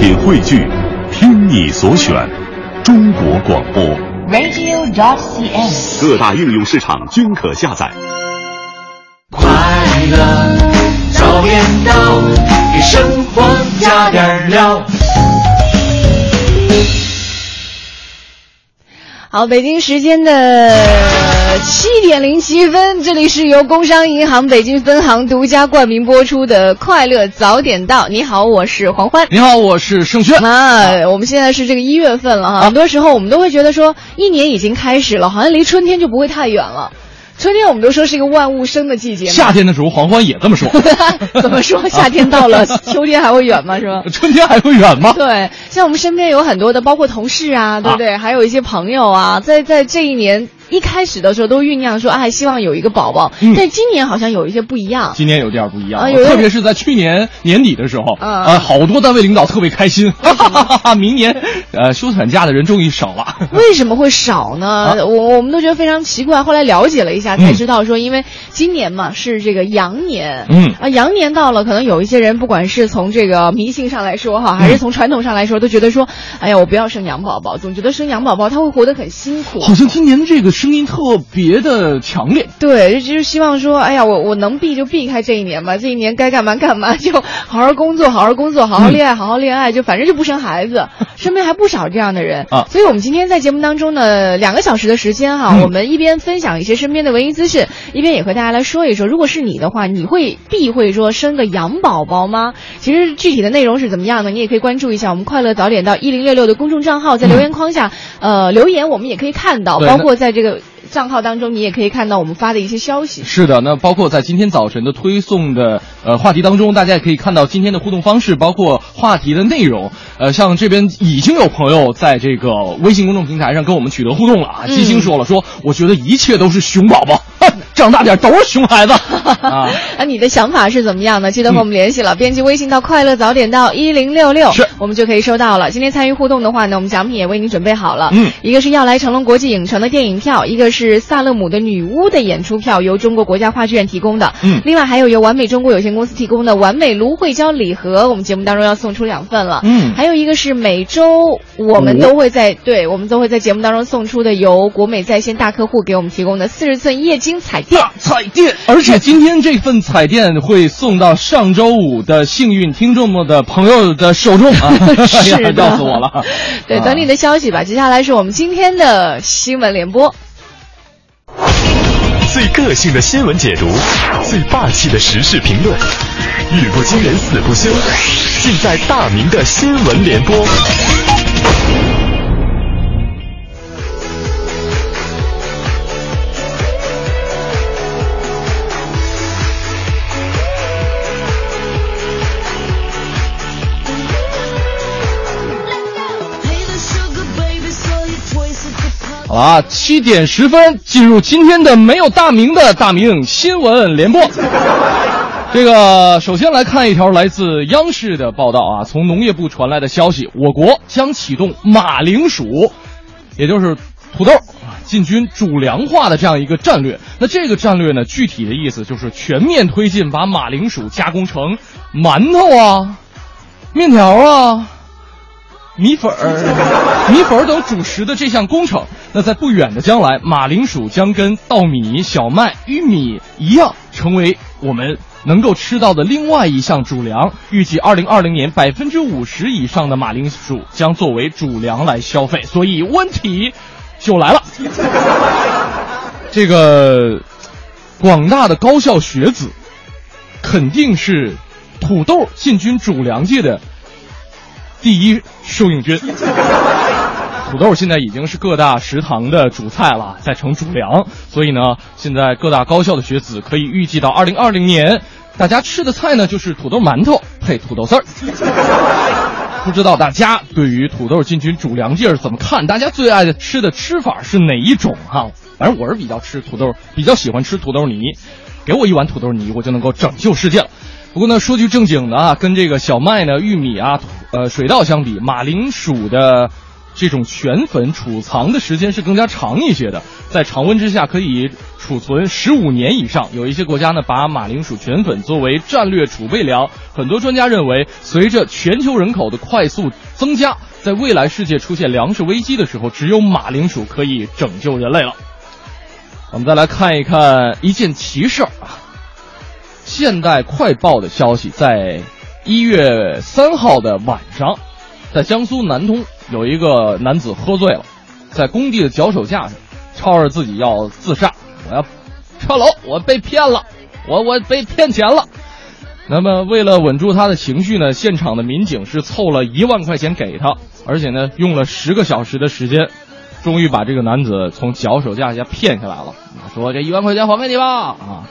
品汇聚，听你所选，中国广播。radio.dot.cn，。各大应用市场均可下载。快乐早点到，给生活加点料。好，北京时间的七点零七分，这里是由工商银行北京分行独家冠名播出的《快乐早点到》。你好，我是黄欢。你好，我是盛轩。啊，我们现在是这个一月份了哈，很多时候我们都会觉得说，一年已经开始了，好像离春天就不会太远了。春天我们都说是一个万物生的季节嘛，夏天的时候，黄欢也这么说。怎么说？夏天到了，秋天还会远吗？是吧？春天还会远吗？对，像我们身边有很多的，包括同事啊，对不对？还有一些朋友啊，在在这一年一开始的时候都酝酿说，哎，希望有一个宝宝。嗯但今年好像有一些不一样。今年有点不一样，特别是在去年年底的时候，啊呃，好多单位领导特别开心，哈哈哈哈明年呃休产假的人终于少了。为什么会少呢？啊我我们都觉得非常奇怪。后来了解了一下，才知道说，因为今年嘛是这个羊年，嗯啊，羊年到了，可能有一些人不管是从这个迷信上来说哈，还是从传统上来说，都觉得说，哎呀，我不要生羊宝宝，总觉得生羊宝宝他会活得很辛苦。好像今年这个声音特别的强烈。对，就是希望说，哎呀，我我能避就避开这一年吧，这一年该干嘛干嘛，就好好工作，好好工作，好好恋爱，好好恋爱，就反正就不生孩子。身边还不少这样的人啊所以我们今天在节目当中呢，两个小时的时间哈，嗯我们一边分享一些身边的文艺资讯，一边也和大家来说一说，如果是你的话，你会避讳说生个羊宝宝吗？其实具体的内容是怎么样呢？你也可以关注一下我们快乐早点到一零六六的公众账号，在留言框下，呃，留言我们也可以看到，包括在这个账号当中，你也可以看到我们发的一些消息。是的，那包括在今天早晨的推送的呃话题当中，大家也可以看到今天的互动方式，包括话题的内容。呃，像这边已经有朋友在这个微信公众平台上跟我们取得互动了啊。嗯金星说了，说我觉得一切都是熊宝宝，长大点都是熊孩子 啊。啊，你的想法是怎么样呢？记得和我们联系了，编辑微信到“快乐早点到一零六六”，是我们就可以收到了。今天参与互动的话呢，我们奖品也为您准备好了。嗯，一个是要来成龙国际影城的电影票，一个是萨勒姆的女巫的演出票，由中国国家话剧院提供的。嗯另外还有由完美中国有限公司提供的完美芦荟胶礼盒，我们节目当中要送出两份了。嗯还有一个是每周我们都会在、对我们都会在节目当中送出的由国美在线大客户给我们提供的四十寸液晶彩电。大彩电，而且今天这份彩电会送到上周五的幸运听众们的朋友的手中 啊！是的要死我了。对，啊等你的消息吧。接下来是我们今天的新闻联播。最个性的新闻解读，最霸气的时事评论，语不惊人死不休，尽在大明的新闻联播。好了啊，七点十分进入今天的没有大名的大明新闻联播。这个首先来看一条来自央视的报道啊，从农业部传来的消息，我国将启动马铃薯，也就是土豆啊进军主粮化的这样一个战略。那这个战略呢，具体的意思就是全面推进把马铃薯加工成馒头啊、面条啊。米粉儿、米粉儿等主食的这项工程，那在不远的将来，马铃薯将跟稻米、小麦、玉米一样，成为我们能够吃到的另外一项主粮。预计二零二零年，百分之五十以上的马铃薯将作为主粮来消费。所以问题就来了，这个广大的高校学子肯定是土豆进军主粮界的第一受益军。土豆现在已经是各大食堂的主菜了，在成主粮。所以呢，现在各大高校的学子可以预计到二零二零年，大家吃的菜呢就是土豆馒头配土豆丝儿。不知道大家对于土豆进军主粮界是怎么看？大家最爱的吃的吃法是哪一种哈、反正我是比较吃土豆，比较喜欢吃土豆泥，给我一碗土豆泥，我就能够拯救世界了。不过呢，说句正经的啊，跟这个小麦呢、玉米啊、呃水稻相比，马铃薯的这种全粉储藏的时间是更加长一些的，在常温之下可以储存十五年以上。有一些国家呢，把马铃薯全粉作为战略储备粮。很多专家认为，随着全球人口的快速增加，在未来世界出现粮食危机的时候，只有马铃薯可以拯救人类了。我们再来看一看一件奇事儿啊，《现代快报》的消息，在一月三号的晚上，在江苏南通。有一个男子喝醉了，在工地的脚手架上，吵着自己要自杀，我要跳楼，我被骗了，我我被骗钱了。那么为了稳住他的情绪呢，现场的民警是凑了一万块钱给他，而且呢用了十个小时的时间，终于把这个男子从脚手架下骗下来了。说这一万块钱还给你吧啊！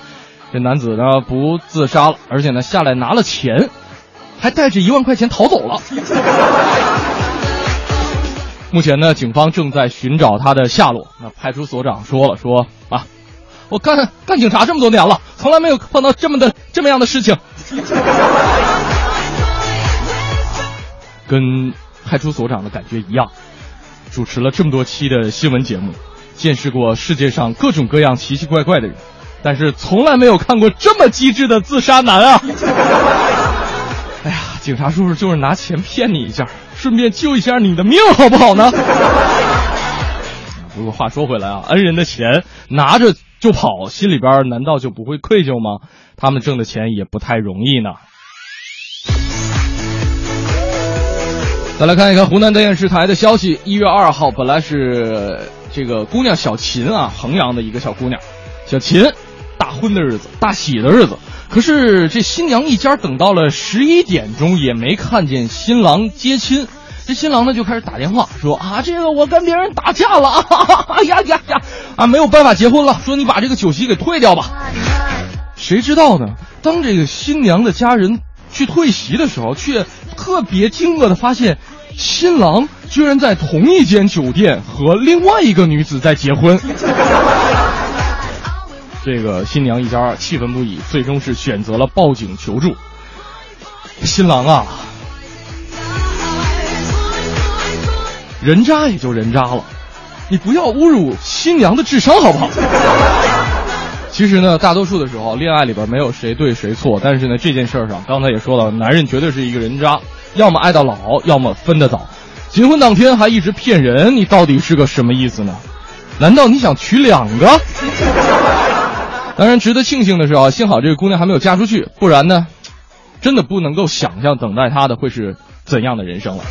这男子呢不自杀了，而且呢下来拿了钱，还带着一万块钱逃走了。目前呢，警方正在寻找他的下落。那派出所长说了，说啊，我干干警察这么多年了，从来没有碰到这么的这么样的事情。跟派出所长的感觉一样，主持了这么多期的新闻节目，见识过世界上各种各样奇奇怪怪的人，但是从来没有看过这么机智的自杀男啊！哎呀，警察叔叔就是拿钱骗你一下。顺便救一下你的命，好不好呢？不过话说回来啊，恩人的钱拿着就跑，心里边难道就不会愧疚吗？他们挣的钱也不太容易呢。再来看一看湖南电视台的消息，一月二号本来是这个姑娘小琴啊，衡阳的一个小姑娘，小琴大婚的日子，大喜的日子。可是这新娘一家等到了十一点钟也没看见新郎接亲，这新郎呢就开始打电话说啊，这个我跟别人打架了，哎呀呀呀，啊没有办法结婚了，说你把这个酒席给退掉吧。谁知道呢？当这个新娘的家人去退席的时候，却特别惊愕的发现，新郎居然在同一间酒店和另外一个女子在结婚。这个新娘一家气愤不已，最终是选择了报警求助。新郎啊，人渣也就人渣了，你不要侮辱新娘的智商好不好？其实呢，大多数的时候，恋爱里边没有谁对谁错，但是呢，这件事上，刚才也说了，男人绝对是一个人渣，要么爱到老，要么分得早。结婚当天还一直骗人，你到底是个什么意思呢？难道你想娶两个？当然，值得庆幸的是啊，幸好这个姑娘还没有嫁出去，不然呢，真的不能够想象等待她的会是怎样的人生了。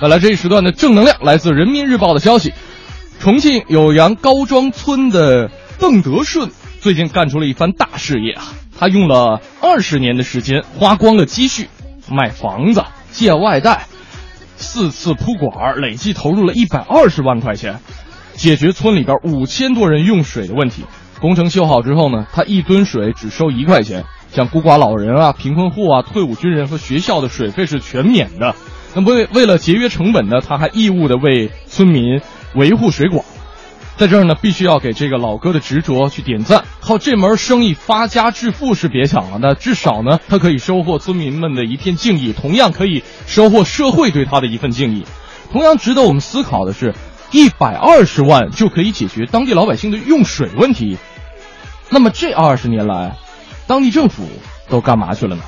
本来这一时段的正能量，来自人民日报的消息：重庆酉阳高庄村的邓德顺最近干出了一番大事业啊！他用了二十年的时间，花光了积蓄，卖房子、借外贷，四次铺管，累计投入了一百二十万块钱。解决村里边五千多人用水的问题。工程修好之后呢，他一吨水只收一块钱。像孤寡老人啊、贫困户啊、退伍军人和学校的水费是全免的。那为为了节约成本呢，他还义务的为村民维护水管。在这儿呢，必须要给这个老哥的执着去点赞。靠这门生意发家致富是别想了，那至少呢，他可以收获村民们的一片敬意，同样可以收获社会对他的一份敬意。同样值得我们思考的是。一百二十万就可以解决当地老百姓的用水问题，那么这二十年来，当地政府都干嘛去了呢？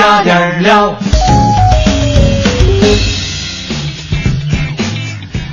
加点料。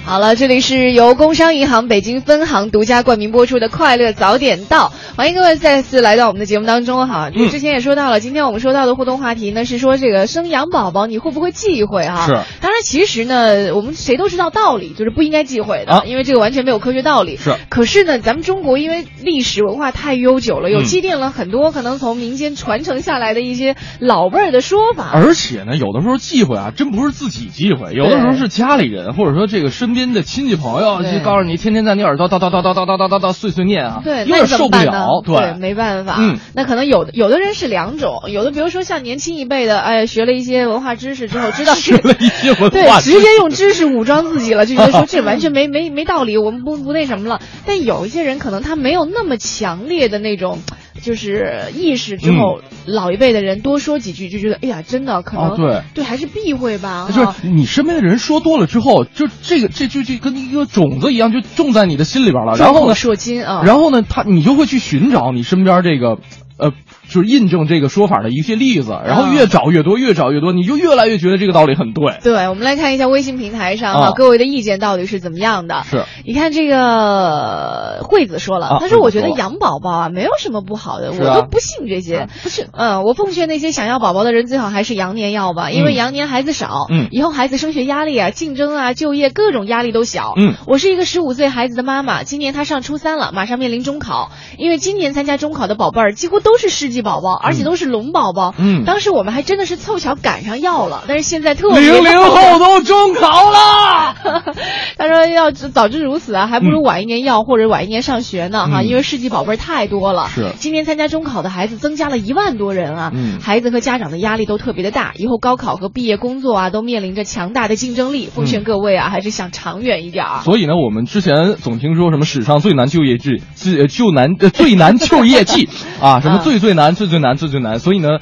好了，这里是由工商银行北京分行独家冠名播出的《快乐早点到》，欢迎各位再次来到我们的节目当中哈。嗯之前也说到了，今天我们说到的互动话题呢是说这个生养宝宝你会不会忌讳哈？是。当然，其实呢，我们谁都知道道理，就是不应该忌讳的，啊因为这个完全没有科学道理。是。可是呢，咱们中国因为历史文化太悠久了，有嗯积淀了很多可能从民间传承下来的一些老辈儿的说法。而且呢，有的时候忌讳啊，真不是自己忌讳，有的时候是家里人或者说这个身边的亲戚朋友就告诉你，天天在你耳朵叨叨叨叨叨叨叨叨叨碎碎念啊，对，有点那怎受不了么办呢？，对，没办法。嗯，那可能有的有的人是两种，有的比如说像年轻一辈的，哎，学了一些文化知识之后，知道学了一些文对化，知直接用知识武装自己了，就觉得说这完全没没没道理，我们不不那什么了。但有一些人可能他没有那么强烈的那种。就是意识之后，老一辈的人多说几句，就觉得哎呀，真的可能、嗯哦对还是避讳吧。就是你身边的人说多了之后，就这个这就就跟一个种子一样，就种在你的心里边了。然后呢，众口铄金啊。然后呢，他你就会去寻找你身边这个。呃，就是印证这个说法的一些例子，然后越找越多，越找越多，你就越来越觉得这个道理很对。对，我们来看一下微信平台上哈、啊。各位的意见到底是怎么样的。是，你看这个惠子说了，啊他说我觉得养宝宝啊没有什么不好的，啊。我都不信这些。不是，嗯，我奉劝那些想要宝宝的人，最好还是羊年要吧，因为嗯羊年孩子少，嗯。以后孩子升学压力啊、竞争啊、就业各种压力都小。嗯。我是一个十五岁孩子的妈妈，今年他上初三了，马上面临中考，因为今年参加中考的宝贝儿几乎都是世纪宝宝，而且都是龙宝宝。嗯当时我们还真的是凑巧赶上要了，但是现在特别零零后后都中考了。他说要早知如此啊，还不如晚一年要、或者晚一年上学呢哈，嗯因为世纪宝贝儿太多了。是今年参加中考的孩子增加了一万多人啊，嗯孩子和家长的压力都特别的大，以后高考和毕业工作啊都面临着强大的竞争力。奉劝各位啊，还是想长远一点儿。所以呢，我们之前总听说什么史上最难就业季，最呃就难呃最难就业季 啊，什么啊最最难最最难最最难。所以呢，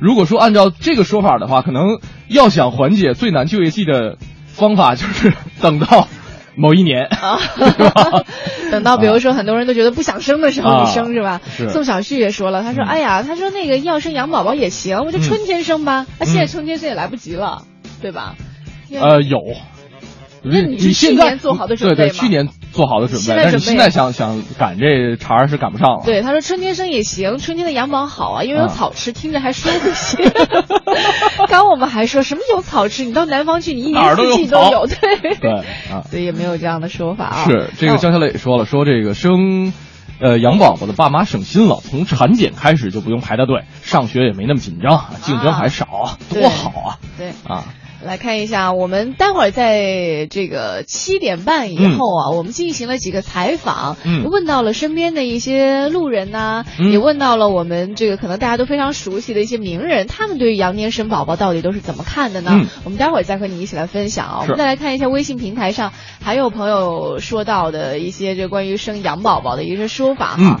如果说按照这个说法的话，可能要想缓解最难就业季的方法，就是等到某一年，啊？等到比如说很多人都觉得不想生的时候，啊你生是吧？是宋小旭也说了，他说：“嗯哎呀，他说那个要生养宝宝也行，我就嗯春天生吧。那现在嗯春天生也来不及了，对吧？呃，有。那你是现在去年做好的准备对对，吗去年做好的准备，但是现在想想赶这茬儿是赶不上了。对，他说春天生也行，春天的羊宝好啊，因为有啊草吃，听着还舒服些。刚我们还说什么有草吃，你到南方去，你一年四季都有，对 对啊，所以也没有这样的说法啊。是这个哦江小磊也说了，说这个生。呃，养宝宝的爸妈省心了，从产检开始就不用排大队，上学也没那么紧张，竞争还少，啊多好啊！对，啊，来看一下，我们待会儿在这个七点半以后啊，我们进行了几个采访，嗯问到了身边的一些路人呐、嗯也问到了我们这个可能大家都非常熟悉的一些名人，他们对于羊年生宝宝到底都是怎么看的呢？嗯我们待会儿再和你一起来分享啊。我们再来看一下微信平台上还有朋友说到的一些这关于生羊宝宝的一些说法哈。嗯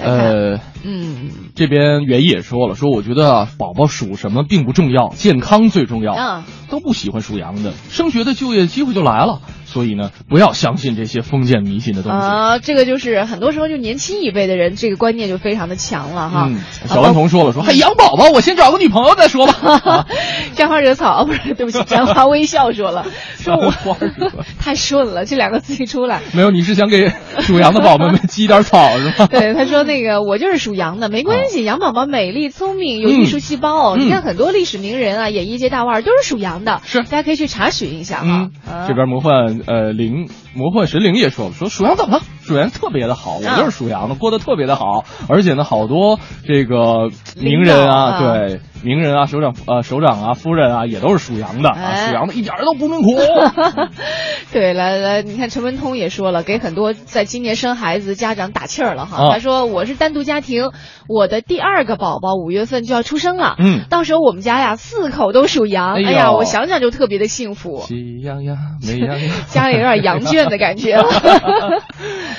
来看呃，嗯这边袁也说了，说我觉得啊，宝宝属什么并不重要，健康最重要。嗯，都不喜欢属羊的，升学的就业机会就来了。所以呢，不要相信这些封建迷信的东西。啊，这个就是很多时候就年轻一辈的人这个观念就非常的强了哈。嗯，小顽童说了说，还养宝宝，我先找个女朋友再说吧。啊沾花惹草，不是，对不起，沾花微笑说了，说我花 太顺了，这两个字一出来。没有，你是想给属羊的宝宝们积点草是吗？对，他说那个我就是属羊的，没关系，羊宝宝美丽聪明，有艺术细胞。嗯你看很多历史名人啊，演艺界大腕儿都是属羊的，是。大家可以去查询一下啊。这边魔幻呃灵魔幻神灵也说了，说属羊怎么了？属羊特别的好，我啊就是属羊的，过得特别的好，而且呢，好多这个名人啊，啊对名人啊，首长呃首长啊，夫人啊，也都是属羊的啊，哎。属羊的一点儿都不命苦。对，来来，你看陈文通也说了，给很多在今年生孩子家长打气儿了哈。啊。他说我是单独家庭，我的第二个宝宝五月份就要出生了，嗯。到时候我们家呀四口都属羊，哎哎呀，我想想就特别的幸福，喜羊羊，美羊羊，家里有点羊圈 的感觉了。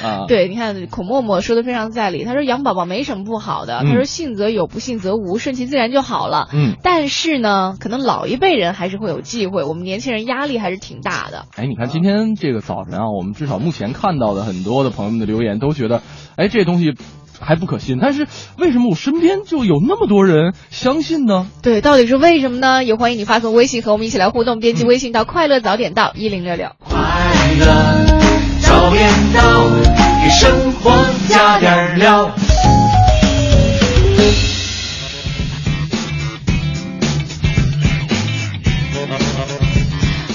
啊，对，你看孔默默说的非常在理，他说养宝宝没什么不好的，嗯他说信则有，不信则无，顺其自然就好了。嗯，但是呢，可能老一辈人还是会有忌讳，我们年轻人压力还是挺大的。哎，你看今天这个早晨啊，我们至少目前看到的很多的朋友们的留言都觉得，哎，这东西还不可信。但是为什么我身边就有那么多人相信呢？对，到底是为什么呢？也欢迎你发送微信和我们一起来互动，编辑微信到“快乐早点到一零六六”。快乐早点到，给生活加点料。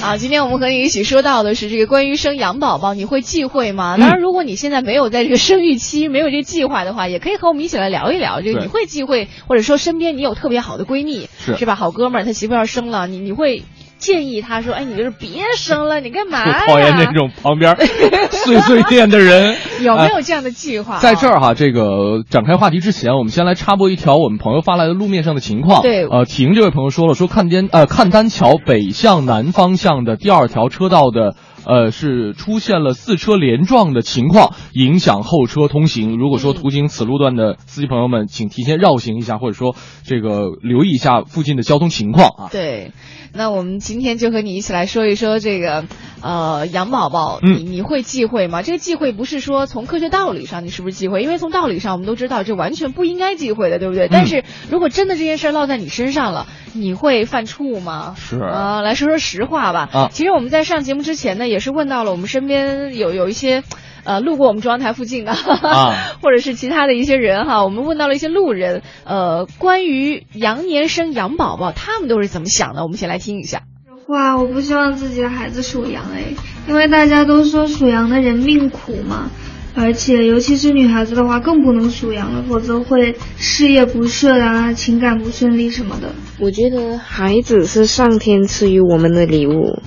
啊，今天我们和你一起说到的是这个关于生养宝宝，你会忌讳吗？当然，如果你现在没有在这个生育期，没有这个计划的话，也可以和我们一起来聊一聊。这个你会忌讳，或者说身边你有特别好的闺蜜，是吧？好哥们儿他媳妇要生了，你你会建议他说，哎，你就是别生了，你干嘛？讨厌那种旁边 碎碎念的人。有没哎有这样的计划啊？在这儿哈，这个展开话题之前，我们先来插播一条我们朋友发来的路面上的情况。对呃，婷这位朋友说了，说看单呃看丹桥北向南方向的第二条车道的。呃，是出现了四车连撞的情况，影响后车通行。如果说途经此路段的司机朋友们，请提前绕行一下，或者说这个留意一下附近的交通情况啊。对，那我们今天就和你一起来说一说这个，呃，养宝宝，嗯你你会忌讳吗？这个忌讳不是说从科学道理上你是不是忌讳，因为从道理上我们都知道这完全不应该忌讳的，对不对？但是如果真的这件事落在你身上了，你会犯怵吗？是啊、来说说实话吧。啊其实我们在上节目之前呢，也是问到了我们身边有有一些。呃，路过我们中央台附近的，啊 或者是其他的一些人哈，我们问到了一些路人，呃，关于羊年生羊宝宝，他们都是怎么想的？我们先来听一下。哇，我不希望自己的孩子属羊哎，因为大家都说属羊的人命苦嘛，而且尤其是女孩子的话更不能属羊了，否则会事业不顺啊，情感不顺利什么的。我觉得孩子是上天赐予我们的礼物，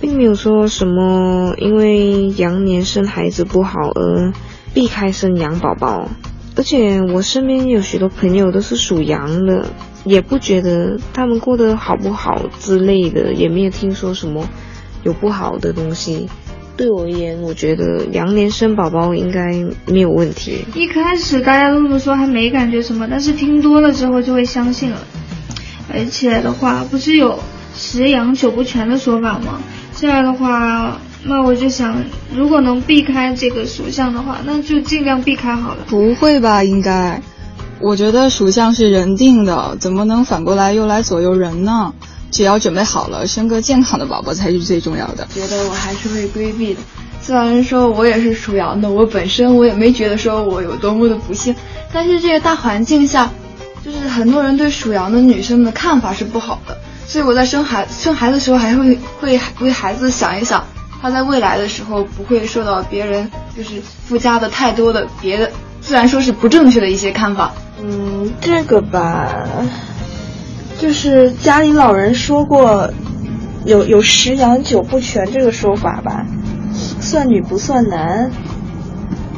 并没有说什么因为羊年生孩子不好而避开生羊宝宝。而且我身边有许多朋友都是属羊的，也不觉得他们过得好不好之类的，也没有听说什么有不好的东西。对我而言，我觉得羊年生宝宝应该没有问题。一开始大家都这么说，还没感觉什么，但是听多了之后就会相信了。而且的话，不是有十羊九不全的说法吗？这样的话，那我就想，如果能避开这个属相的话，那就尽量避开好了。不会吧？应该，我觉得属相是人定的，怎么能反过来又来左右人呢？只要准备好了，生个健康的宝宝才是最重要的。觉得我还是会规避的。虽然说我也是属羊的，我本身我也没觉得说我有多么的不幸，但是这个大环境下，就是很多人对属羊的女生的看法是不好的，所以我在生孩生孩子的时候还会会为孩子想一想，他在未来的时候不会受到别人就是附加的太多的别的，虽然说是不正确的一些看法。嗯，这个吧，就是家里老人说过，有有十羊九不全这个说法吧，算女不算男，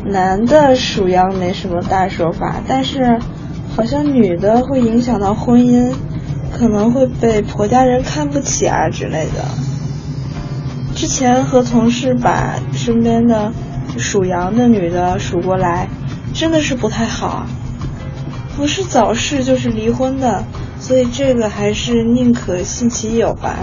男的属羊没什么大说法，但是好像女的会影响到婚姻，可能会被婆家人看不起啊之类的。之前和同事把身边的属羊的女的数过来，真的是不太好。不是早逝就是离婚的，所以这个还是宁可信其有吧。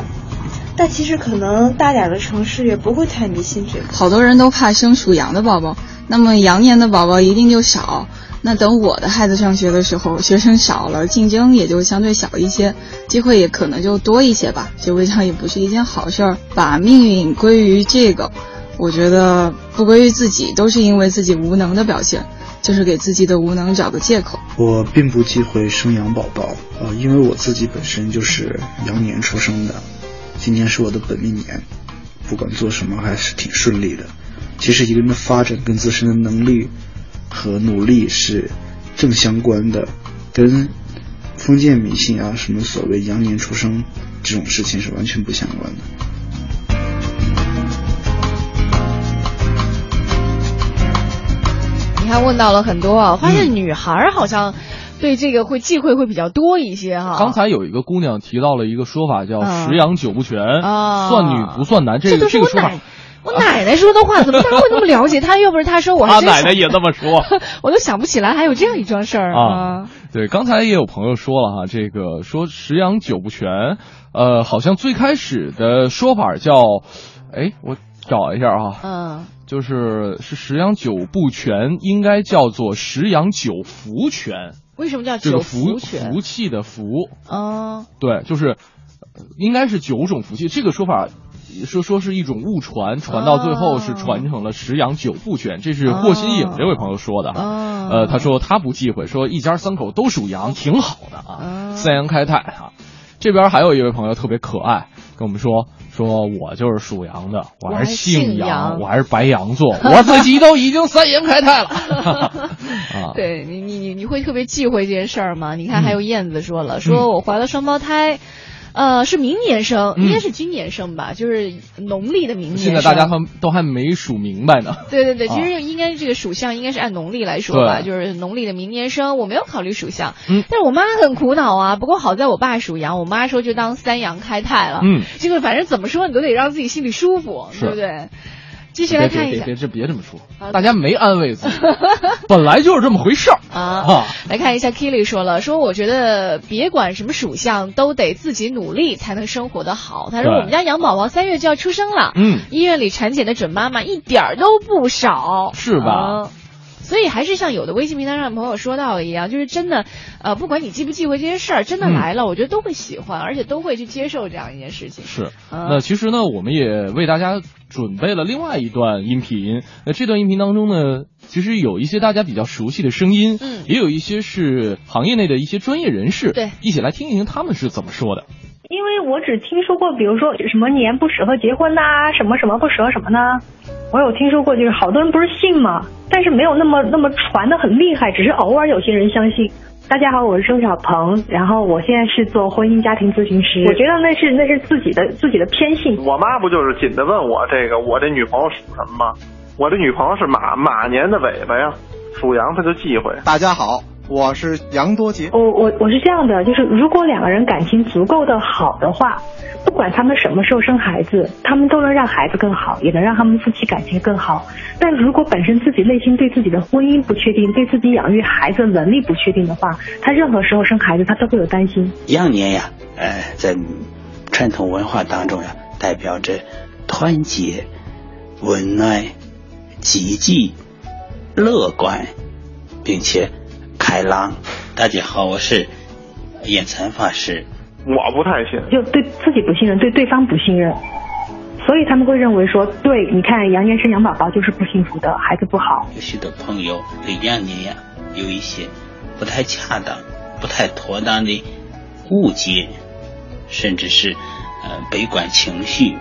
但其实可能大点的城市也不会太迷信这个。好多人都怕生属羊的宝宝，那么羊年的宝宝一定就少。那等我的孩子上学的时候，学生少了，竞争也就相对小一些，机会也可能就多一些吧。这未尝也不是一件好事儿。把命运归于这个，我觉得不归于自己，都是因为自己无能的表现，就是给自己的无能找个借口。我并不忌讳生养宝宝，呃，因为我自己本身就是羊年出生的，今年是我的本命年，不管做什么还是挺顺利的。其实一个人的发展跟自身的能力和努力是正相关的，跟封建迷信啊什么所谓羊年出生这种事情是完全不相关的。你看问到了很多啊，发现女孩好像对这个会忌讳会比较多一些哈。刚才有一个姑娘提到了一个说法，叫嗯十羊九不全，啊算女不算男。这这个这个说法是我奶，奶奶说的话，怎么他会那么了解？他又不是他说，我还真想她奶奶也这么说，我都想不起来还有这样一桩事儿啊。对，刚才也有朋友说了哈，这个说十羊九不全，呃，好像最开始的说法叫，哎，我找一下啊，嗯，就是是十羊九不全，应该叫做十羊九福全。为什么叫九福福全？福气的福，哦，对，就是呃应该是九种福气。这个说法说说是一种误传，传到最后是传承了十羊九不全，这是霍新颖这位朋友说的哈。哦呃，他说他不忌讳，说一家三口都属羊，挺好的啊，哦三羊开泰啊。这边还有一位朋友特别可爱，跟我们说说我就是属羊的，我还是姓杨我还是白羊座，我自己都已经三羊开泰了。啊，对你你你你会特别忌讳这件事儿吗？你看嗯还有燕子说了，说我怀了双胞胎。呃，是明年生，嗯应该是今年生吧，就是农历的明年生。现在大家还都还没数明白呢。对对对，其啊实应该这个属相应该是按农历来说吧，就是农历的明年生，我没有考虑属相，嗯但是我妈很苦恼啊。不过好在我爸属羊，我妈说就当三羊开泰了，嗯，这个反正怎么说你都得让自己心里舒服，对不对？继续来看一下。别别别这么说，大家没安慰自己，本来就是这么回事儿。啊啊。来看一下 Kili 说了，说我觉得别管什么属相，都得自己努力才能生活的好。他说我们家羊宝宝三月就要出生了，嗯，医院里产检的准妈妈一点儿都不少，是吧？啊所以还是像有的微信平台上的朋友说到的一样，就是真的，呃，不管你忌不忌讳这些事儿，真的嗯来了，我觉得都会喜欢，而且都会去接受这样一件事情。是，啊那其实呢，我们也为大家准备了另外一段音频。那这段音频当中呢，其实有一些大家比较熟悉的声音，嗯也有一些是行业内的一些专业人士，对，一起来听一听他们是怎么说的。因为我只听说过，比如说什么年不适合结婚呐、什么什么不适合什么呢？我有听说过，就是好多人不是信吗，但是没有那么那么传的很厉害，只是偶尔有些人相信。大家好，我是周小鹏，然后我现在是做婚姻家庭咨询师。我觉得那是那是自己的自己的偏性。我妈不就是紧的问我这个我这女朋友属什么吗？我这女朋友是马马年的尾巴呀，属羊她就忌讳。大家好，我是杨多杰。我我我是这样的，就是如果两个人感情足够的好的话，不管他们什么时候生孩子，他们都能让孩子更好，也能让他们夫妻感情更好。但如果本身自己内心对自己的婚姻不确定，对自己养育孩子的能力不确定的话，他任何时候生孩子他都会有担心。羊年呀，呃，在传统文化当中呀，代表着团结、温暖、积极、乐观，并且开朗。大家好，我是演禅法师。我不太信，就对自己不信任，对对方不信任，所以他们会认为说，对，你看羊年生羊宝宝就是不幸福的，孩子不好。有许多朋友对羊年呀有一些不太恰当、不太妥当的误解，甚至是呃悲观情绪。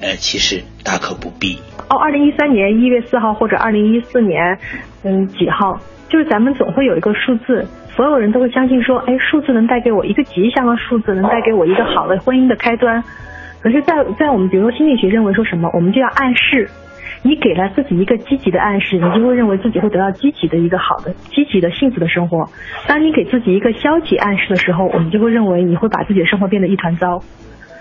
呃，其实大可不必。哦，二零一三年一月四号或者二零一四年，嗯几号，就是咱们总会有一个数字，所有人都会相信说，哎，数字能带给我一个吉祥的数字，能带给我一个好的婚姻的开端。可是在，在我们比如说心理学认为说什么，我们就要暗示。你给了自己一个积极的暗示，你就会认为自己会得到积极的一个好的、积极的幸福的生活。当你给自己一个消极暗示的时候，我们就会认为你会把自己的生活变得一团糟。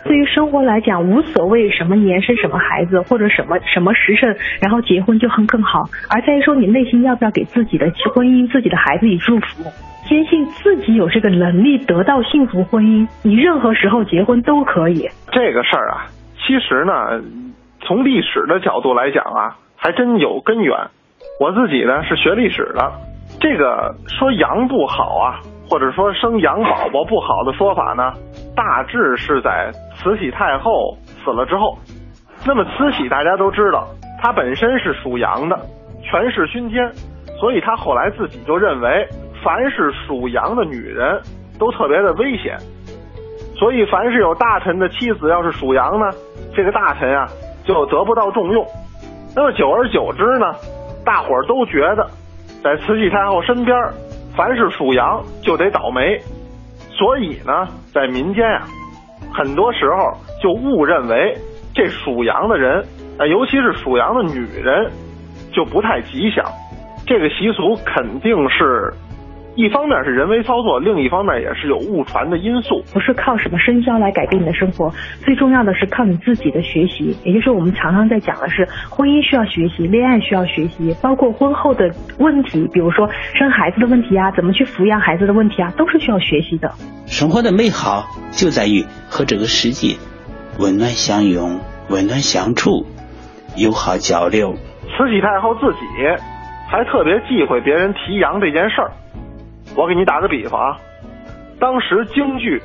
对于生活来讲，无所谓什么年生什么孩子，或者什么什么时辰，然后结婚就很更好。而在于说，你内心要不要给自己的婚姻、自己的孩子以祝福，坚信自己有这个能力得到幸福婚姻，你任何时候结婚都可以。这个事儿啊，其实呢，从历史的角度来讲啊，还真有根源。我自己呢是学历史的，这个说阳不好啊，或者说生羊宝宝不好的说法呢，大致是在慈禧太后死了之后。那么慈禧大家都知道，她本身是属羊的，权势熏天，所以她后来自己就认为，凡是属羊的女人都特别的危险。所以凡是有大臣的妻子要是属羊呢，这个大臣啊就得不到重用。那么久而久之呢？大伙儿都觉得，在慈禧太后身边，凡是属羊就得倒霉，所以呢，在民间啊，很多时候就误认为这属羊的人，呃，尤其是属羊的女人，就不太吉祥。这个习俗肯定是。一方面是人为操作，另一方面也是有误传的因素。不是靠什么生肖来改变你的生活，最重要的是靠你自己的学习。也就是我们常常在讲的是，婚姻需要学习，恋爱需要学习，包括婚后的问题，比如说生孩子的问题啊，怎么去抚养孩子的问题啊，都是需要学习的。生活的美好就在于和这个世界温暖相拥、温暖相处、友好交流。慈禧太后自己还特别忌讳别人提羊这件事儿。我给你打个比方啊，当时京剧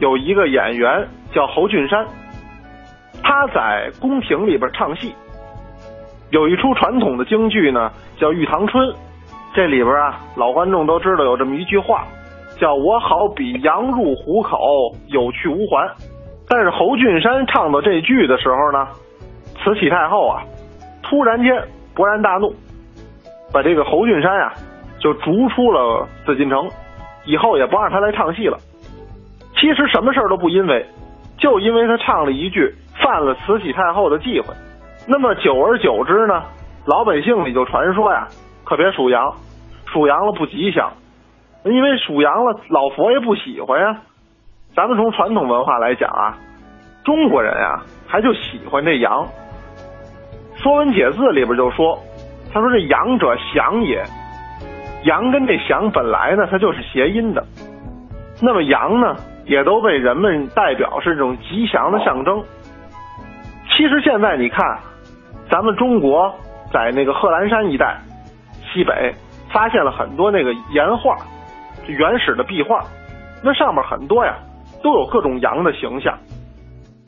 有一个演员叫侯俊山，他在宫廷里边唱戏，有一出传统的京剧呢叫《玉堂春》，这里边啊老观众都知道有这么一句话，叫我好比羊入虎口，有去无还。但是侯俊山唱到这句的时候呢，慈禧太后啊突然间勃然大怒，把这个侯俊山呀。就逐出了紫禁城，以后也不让他来唱戏了。其实什么事儿都不因为，就因为他唱了一句犯了慈禧太后的忌讳。那么久而久之呢，老百姓里就传说呀，可别属羊，属羊了不吉祥，因为属羊了老佛爷不喜欢呀。咱们从传统文化来讲啊，中国人呀还就喜欢这羊。《说文解字》里边就说，他说这羊者祥也。羊跟这祥本来呢，它就是谐音的。那么羊呢，也都被人们代表是这种吉祥的象征。其实现在你看，咱们中国在那个贺兰山一带西北发现了很多那个岩画，原始的壁画，那上面很多呀都有各种羊的形象。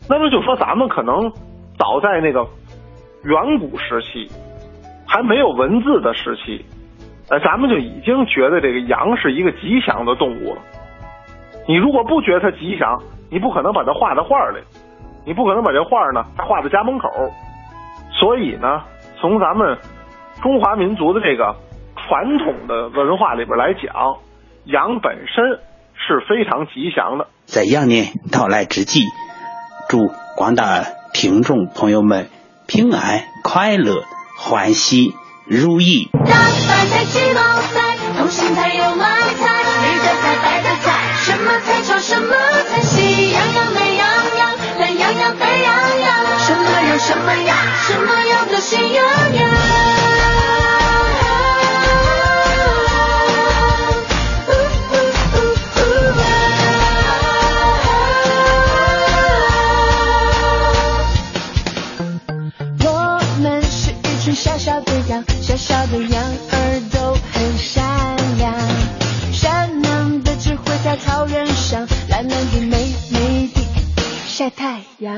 那么就说咱们可能早在那个远古时期还没有文字的时期。呃，咱们就已经觉得这个羊是一个吉祥的动物了。你如果不觉得它吉祥，你不可能把它画在画里，你不可能把这画呢还画在家门口。所以呢，从咱们中华民族的这个传统的文化里边来讲，羊本身是非常吉祥的。在羊年到来之际，祝广大听众朋友们平安、快乐、欢喜。如意。菜、鸡毛菜，通心菜、油麦菜，绿的菜、白的菜，什么菜炒什么菜，喜羊羊、美羊羊、懒羊羊、沸羊羊，什么羊什么羊，什么样都喜洋太阳。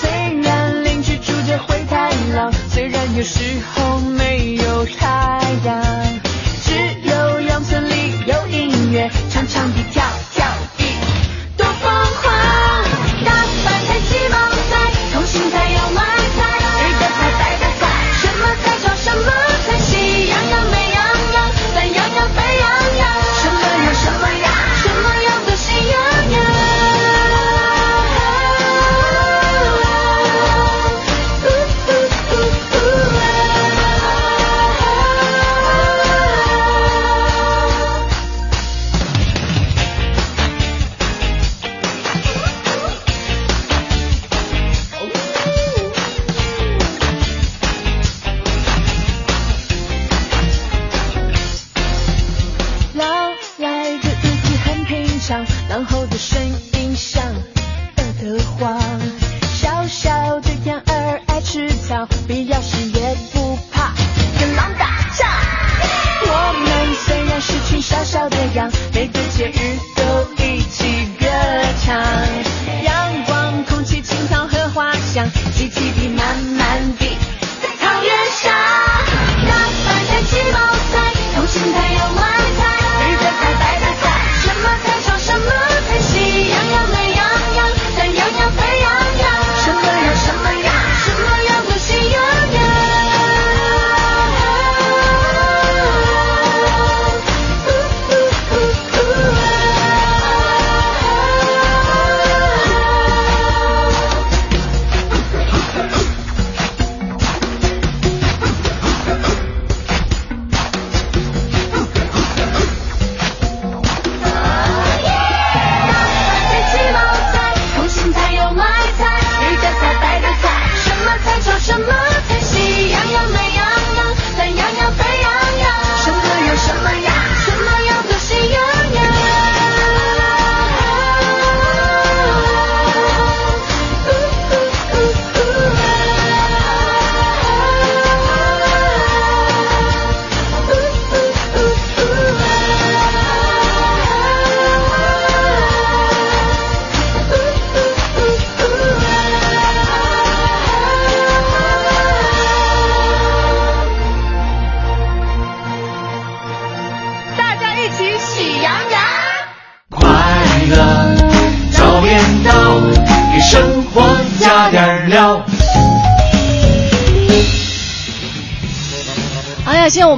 虽然邻居住着灰太狼，虽然有时候没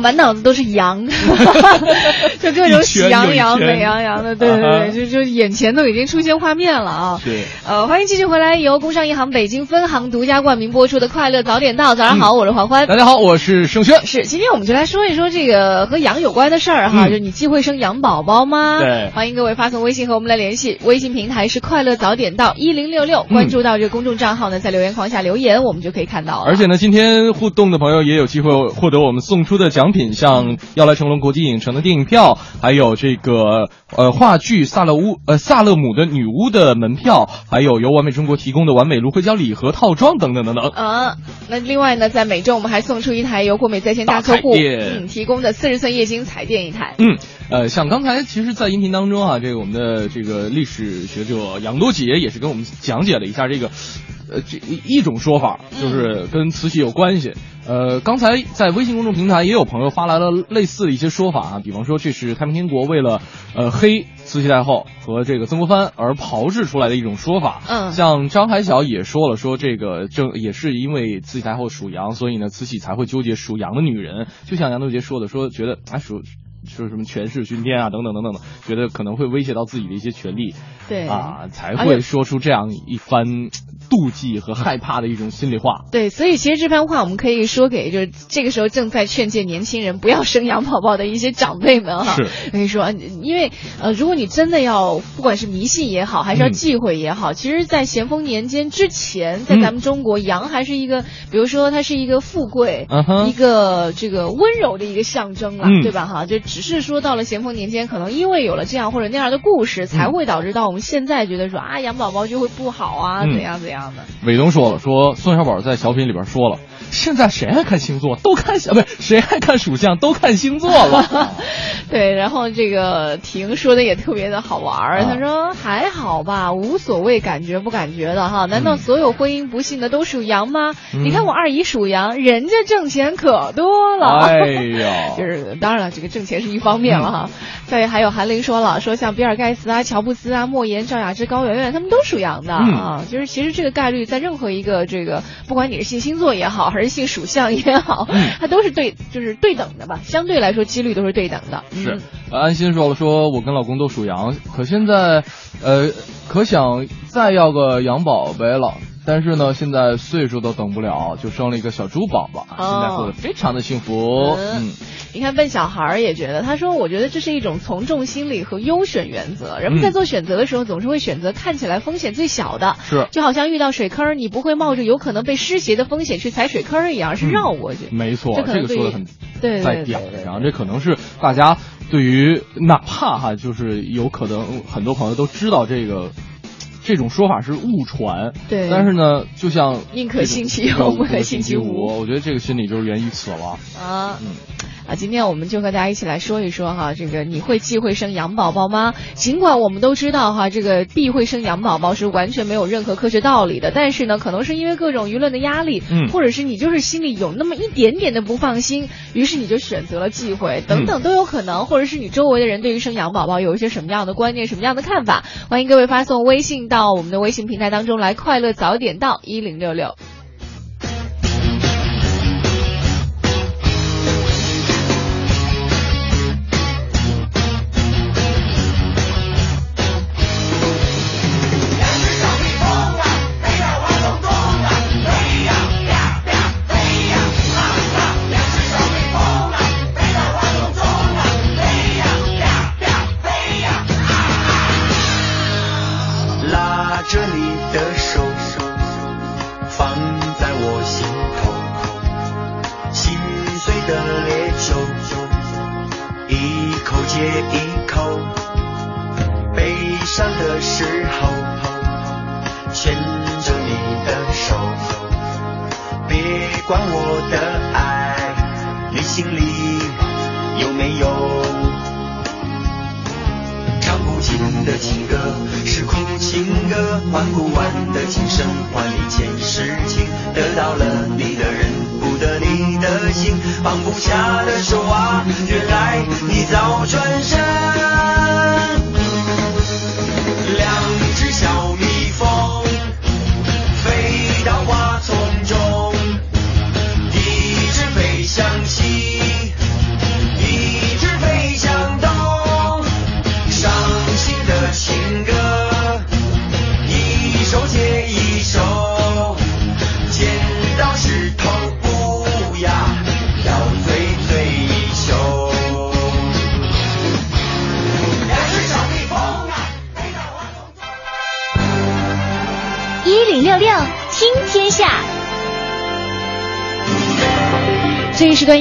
满脑子都是羊，就各种喜羊羊、美羊羊的，对对对，就就眼前都已经出现画面了啊。对。呃，欢迎继续回来，由工商银行北京分行独家冠名播出的《快乐早点到》。早上好，我是黄欢。大家好，我是盛轩。是，今天我们就来说一说这个和羊有关的事儿哈，嗯就你既会生羊宝宝吗？对欢迎各位发送微信和我们来联系，微信平台是快乐早点到一零六六，嗯关注到这个公众账号呢，在留言框下留言，我们就可以看到了。而且呢，今天互动的朋友也有机会获得我们送出的奖品，像要来成龙国际影城的电影票，还有这个呃话剧萨勒乌呃萨勒姆的女巫的门票，还有由完美中国提供的完美芦荟胶礼盒套装等等等等。啊，那另外呢，在每周我们还送出一台由国美在线大客户提供的四十寸液晶彩电一台。嗯，呃，像刚才其实，在音频当中啊，这个我们的这个历史学者杨多杰也是跟我们讲解了一下这个，呃，这一种说法，就是跟慈禧有关系。呃，刚才在微信公众平台也有朋友发来了类似的一些说法啊，比方说这是太平天国为了呃黑慈禧太后和这个曾国藩而炮制出来的一种说法。嗯像张海晓也说了，说这个正也是因为慈禧太后属羊，所以呢慈禧才会纠结属羊的女人。就像杨东杰说的，说觉得啊属说什么权势熏天啊等等等等的，觉得可能会威胁到自己的一些权利。对啊，才会说出这样一番妒忌和害怕的一种心里话。对，所以其实这番话我们可以说给就是这个时候正在劝诫年轻人不要生养宝宝的一些长辈们哈。是我跟你说，因为呃，如果你真的要不管是迷信也好，还是要嗯忌讳也好，其实，在咸丰年间之前，在嗯咱们中国，羊还是一个，比如说它是一个富贵，嗯哼一个这个温柔的一个象征了，嗯对吧？哈，就只是说到了咸丰年间，可能因为有了这样或者那样的故事，才会导致到我们现在觉得说啊，养宝宝就会不好啊，嗯怎样怎样的。伟东说了，说宋小宝在小品里边说了，现在谁爱看星座，都看 不是谁爱看属相，都看星座了。对，然后这个婷说的也特别的好玩儿，啊她说还好吧，无所谓感觉不感觉的哈。难道所有婚姻不幸的都属羊吗？嗯你看我二姨属羊，人家挣钱可多了。哎呀 就是当然了，这个挣钱是一方面了哈。再还有韩玲说了，说像比尔盖茨啊、乔布斯啊、莫言、赵雅芝、高圆圆，他们都属羊的、嗯啊。就是其实这个概率在任何一个这个，不管你是信星座也好，还是信属相也好，嗯它都是对，就是对等的吧。相对来说，几率都是对等的。是安心说了，说我跟老公都属羊，可现在，呃，可想再要个羊宝贝了。但是呢，现在岁数都等不了，就生了一个小猪宝宝，现在过得非常的幸福。嗯，你看问小孩儿也觉得，他说我觉得这是一种从众心理和优选原则。人们在嗯做选择的时候，总是会选择看起来风险最小的，是就好像遇到水坑，你不会冒着有可能被湿鞋的风险去踩水坑一样，是绕过去。没错，这个说的很对对在点上，这可能是大家对于哪怕哈，就是有可能很多朋友都知道这个。这种说法是误传，对但是呢，就像宁可信其有不可信其无无，我觉得这个心理就是源于此了。啊。嗯，啊，今天我们就和大家一起来说一说哈，这个你会忌讳生羊宝宝吗？尽管我们都知道哈，这个避讳生羊宝宝是完全没有任何科学道理的，但是呢，可能是因为各种舆论的压力，嗯或者是你就是心里有那么一点点的不放心，于是你就选择了忌讳，等等都有可能，或者是你周围的人对于生羊宝宝有一些什么样的观念、什么样的看法？欢迎各位发送微信到我们的微信平台当中来，快乐早点到一零六六。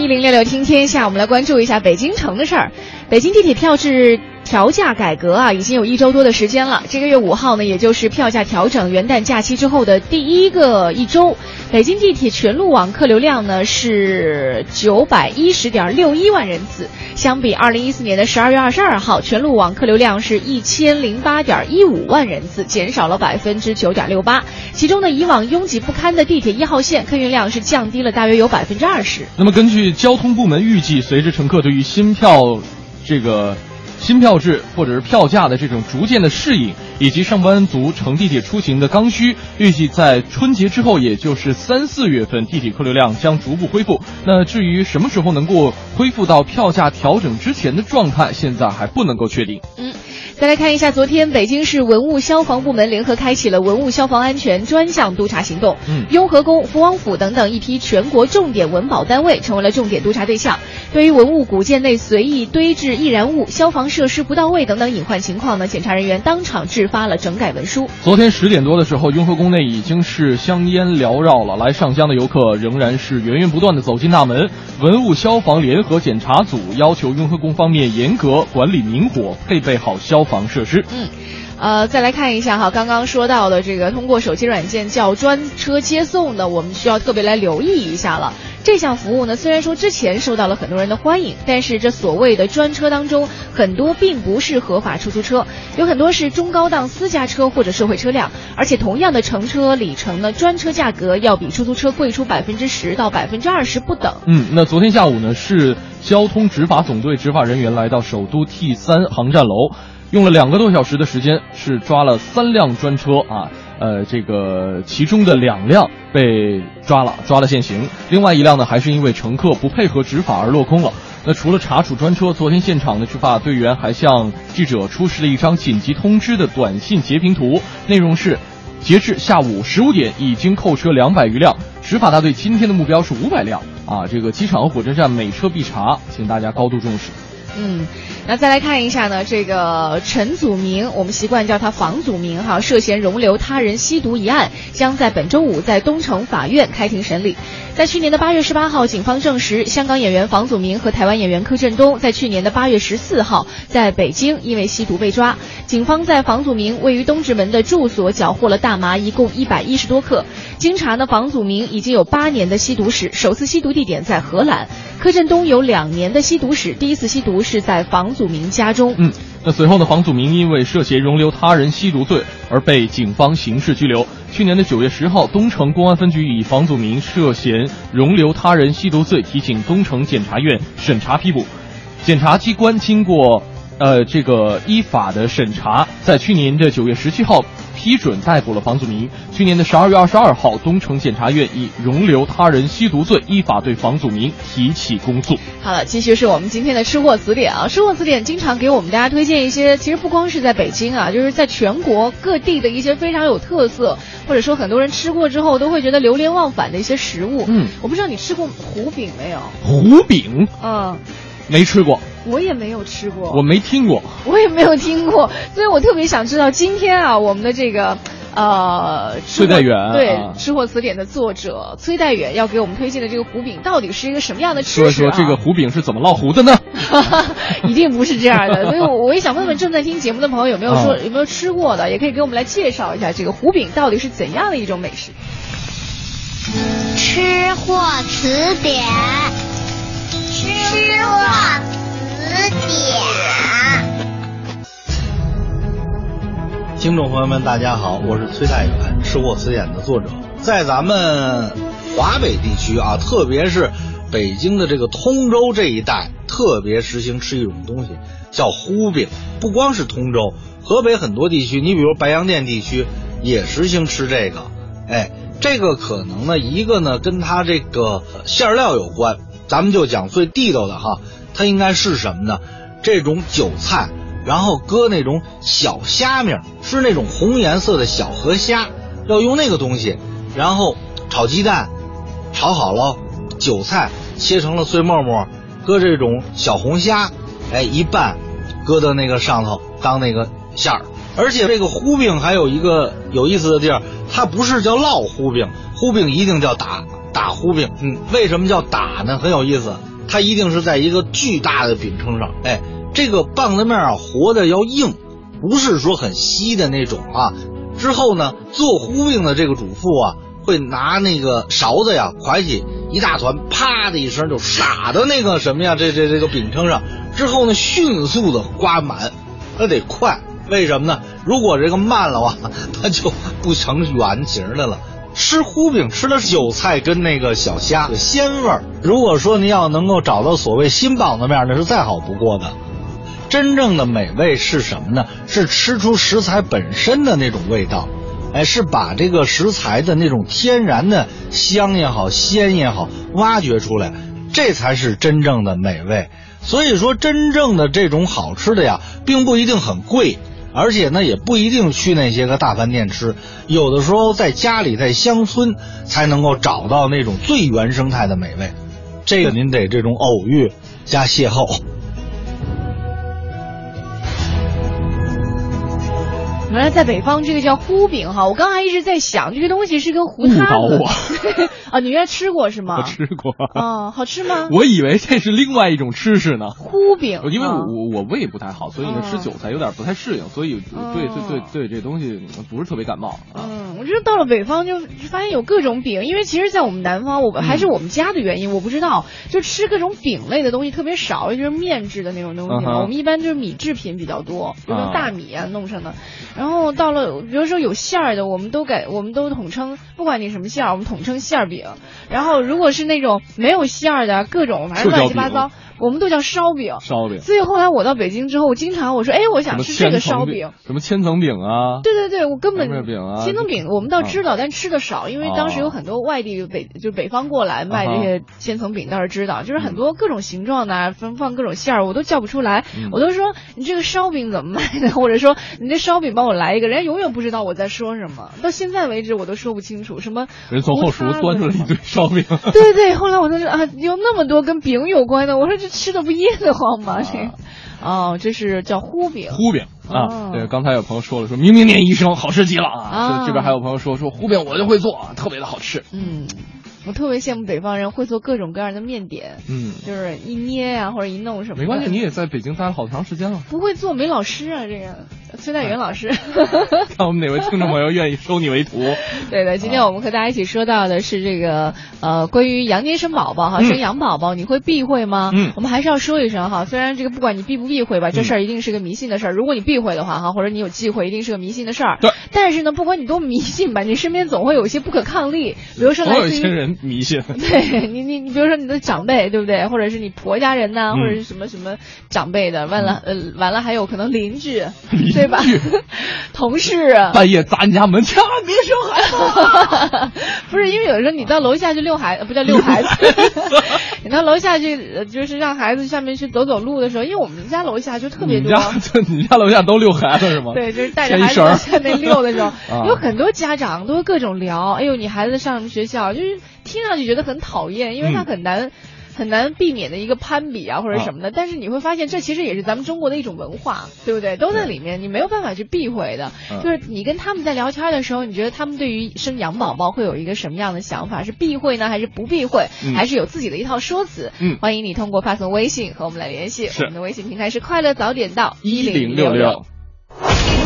一零六六听天下，我们来关注一下北京城的事儿。北京地铁票制调价改革啊，已经有一周多的时间了。这个月五号呢，也就是票价调整元旦假期之后的第一个一周，北京地铁全路网客流量呢是九百一十点六一万人次，相比二零一四年的十二月二十二号，全路网客流量是一千零八点一五万人次，减少了百分之九点六八。其中呢，以往拥挤不堪的地铁一号线客运量是降低了大约有百分之二十。那么根据交通部门预计，随着乘客对于新票这个新票制或者是票价的这种逐渐的适应，以及上班族乘地铁出行的刚需，预计在春节之后，也就是三四月份，地铁客流量将逐步恢复。那至于什么时候能够恢复到票价调整之前的状态，现在还不能够确定。嗯，再来看一下，昨天北京市文物消防部门联合开启了文物消防安全专项督查行动。嗯雍和宫、福王府等等一批全国重点文保单位成为了重点督查对象。对于文物古建内随意堆置易燃物、消防设施不到位等等隐患情况呢，检查人员当场制发了整改文书。昨天十点多的时候，雍和宫内已经是香烟缭绕了，来上香的游客仍然是源源不断的走进大门。文物消防联合检查组要求雍和宫方面严格管理明火，配备好消防设施。嗯。呃，再来看一下哈，刚刚说到的这个通过手机软件叫专车接送的，我们需要特别来留意一下了。这项服务呢，虽然说之前受到了很多人的欢迎，但是这所谓的专车当中，很多并不是合法出租车，有很多是中高档私家车或者社会车辆，而且同样的乘车里程呢，专车价格要比出租车贵出百分之十到百分之二十不等。嗯，那昨天下午呢，是交通执法总队执法人员来到首都 T 三航站楼。用了两个多小时的时间，是抓了三辆专车啊，呃，这个其中的两辆被抓了，抓了现行，另外一辆呢，还是因为乘客不配合执法而落空了。那除了查处专车，昨天现场的执法队员还向记者出示了一张紧急通知的短信截屏图，内容是：截至下午十五点，已经扣车两百余辆。执法大队今天的目标是五百辆啊！这个机场和火车站每车必查，请大家高度重视。嗯，那再来看一下呢，这个陈祖明，我们习惯叫他房祖明哈，涉嫌容留他人吸毒一案，将在本周五在东城法院开庭审理。在去年的八月十八号，警方证实，香港演员房祖明和台湾演员柯震东在去年的八月十四号在北京因为吸毒被抓。警方在房祖明位于东直门的住所缴获了大麻，一共一百一十多克。经查呢，房祖明已经有八年的吸毒史，首次吸毒地点在荷兰。柯震东有两年的吸毒史，第一次吸毒是在房祖名家中。嗯，那随后呢，房祖名因为涉嫌容留他人吸毒罪而被警方刑事拘留。去年的九月十号，东城公安分局以房祖名涉嫌容留他人吸毒罪提请东城检察院审查批捕。检察机关经过呃这个依法的审查，在去年的九月十七号批准逮捕了房祖名。去年的十二月二十二号，东城检察院以容留他人吸毒罪依法对房祖名提起公诉。好了，继续是我们今天的吃货词典啊！吃货词典经常给我们大家推荐一些，其实不光是在北京啊，就是在全国各地的一些非常有特色，或者说很多人吃过之后都会觉得流连忘返的一些食物。嗯，我不知道你吃过糊饼没有？糊饼嗯，没吃过，我也没有吃过，我没听过。我也没有听过，所以我特别想知道今天啊，我们的这个。呃，崔代远对啊《吃货词典》的作者崔代远要给我们推荐的这个糊饼到底是一个什么样的吃食、啊？说这个糊饼是怎么烙糊的呢？一定不是这样的，所以我我也想问问正在听节目的朋友有没有说、啊有没有吃过的，也可以给我们来介绍一下这个糊饼到底是怎样的一种美食。吃货词典。听众朋友们，大家好，我是崔太远，吃货词典的作者。在咱们华北地区啊，特别是北京的这个通州这一带，特别实行吃一种东西叫糊饼。不光是通州，河北很多地区，你比如白洋淀地区也实行吃这个。哎，这个可能呢，一个呢跟它这个馅料有关，咱们就讲最地道的哈，它应该是什么呢？这种韭菜。然后搁那种小虾米，是那种红颜色的小河虾，要用那个东西，然后炒鸡蛋，炒好了，韭菜切成了碎末末，搁这种小红虾，哎一拌，搁到那个上头当那个馅儿。而且这个糊饼还有一个有意思的地儿，它不是叫烙糊饼，糊饼一定叫打打糊饼。嗯，为什么叫打呢？很有意思，它一定是在一个巨大的饼铛上，哎。这个棒子面啊，和的要硬，不是说很稀的那种啊。之后呢，做糊饼的这个主妇啊，会拿那个勺子呀，㧟起一大团，啪的一声就撒到那个什么呀，这这这个饼铛上。之后呢，迅速的刮满，那得快。为什么呢？如果这个慢了啊，它就不成圆形的了。吃糊饼吃的是韭菜跟那个小虾的鲜味儿。如果说您要能够找到所谓新棒子面，那是再好不过的。真正的美味是什么呢？是吃出食材本身的那种味道，哎，是把这个食材的那种天然的香也好、鲜也好挖掘出来，这才是真正的美味。所以说，真正的这种好吃的呀，并不一定很贵，而且呢，也不一定去那些个大饭店吃，有的时候在家里、在乡村才能够找到那种最原生态的美味。这个您得这种偶遇加邂逅。原来在北方这个叫糊饼哈，我刚才一直在想这个东西是跟糊塌子我 啊，你原来吃过是吗？我吃过。啊，好吃吗？我以为这是另外一种吃食呢。糊饼，因为我啊我我胃不太好，所以呢吃韭菜有点不太适应，所以对对对对这东西不是特别感冒啊。嗯，我觉得到了北方就发现有各种饼，因为其实，在我们南方，我们还是我们家的原因，我不知道，就吃各种饼类的东西特别少，尤其是面制的那种东西嘛。嗯我们一般就是米制品比较多，比如说啊大米啊弄上的。然后到了，比如说有馅儿的，我们都给，我们都统称，不管你什么馅儿，我们统称馅儿饼。然后如果是那种没有馅儿的，各种反正乱七八糟，我们都叫烧饼。烧饼，所以后来我到北京之后，我经常我说，哎，我想吃这个烧饼。，什么千层饼啊？对对对，我根本面饼啊千层饼我们倒知道，但吃的少，因为当时有很多外地北就是北方过来卖这些千层饼，倒是知道，就是很多各种形状的分，放放各种馅儿，我都叫不出来，嗯我都说你这个烧饼怎么卖的，或者说你这烧饼帮我来一个，人家永远不知道我在说什么，到现在为止我都说不清楚什么。人从后厨端出来一堆烧饼。对对对，后来我就说啊，有那么多跟饼有关的，我说这吃的不噎得慌吗？这个，哦，这是叫糊饼。糊饼哦啊，对，刚才有朋友说了，说明明念医生好吃极了啊。啊这这边还有朋友说说糊饼我就会做，啊特别的好吃。嗯，我特别羡慕北方人会做各种各样的面点，嗯，就是一捏呀、或者一弄什么的。没关系，你也在北京待了好长时间了。不会做没老师啊，这个崔代元老师。看我们哪位听众朋友愿意收你为徒。对的，今天我们和大家一起说到的是这个呃，关于羊年生宝宝哈，嗯生羊宝宝你会避讳吗？嗯我们还是要说一声哈，虽然这个不管你避不避讳吧，这事儿一定是个迷信的事儿。如果你避讳的话哈，或者你有忌讳，一定是个迷信的事儿。对。但是呢，不管你多迷信吧，你身边总会有一些不可抗力，比如说来自于。人迷信。对你，你你比如说你的长辈，对不对？或者是你婆家人呐、嗯或者是什么什么长辈的，完了呃，完了还有可能邻居，对吧？同事啊，半夜砸你家门，千万别生孩子。不是因为有时候你到楼下去遛孩子不叫遛孩子，你到楼下去呃就是让孩子下面去走走路的时候，因为我们家楼下就特别多。你家就你家楼下都遛孩子是吗？对，就是带着孩子在下面溜的时候，啊有很多家长都会各种聊。哎呦，你孩子上什么学校？就是听上去觉得很讨厌，因为他嗯很难。很难避免的一个攀比啊，或者什么的，但是你会发现，这其实也是咱们中国的一种文化，对不对？都在里面，你没有办法去避讳的。嗯就是你跟他们在聊天的时候，你觉得他们对于生养宝宝会有一个什么样的想法？是避讳呢，还是不避讳？嗯还是有自己的一套说辞？嗯欢迎你通过发送微信和我们来联系，我们的微信平台是快乐早点到一零六六六。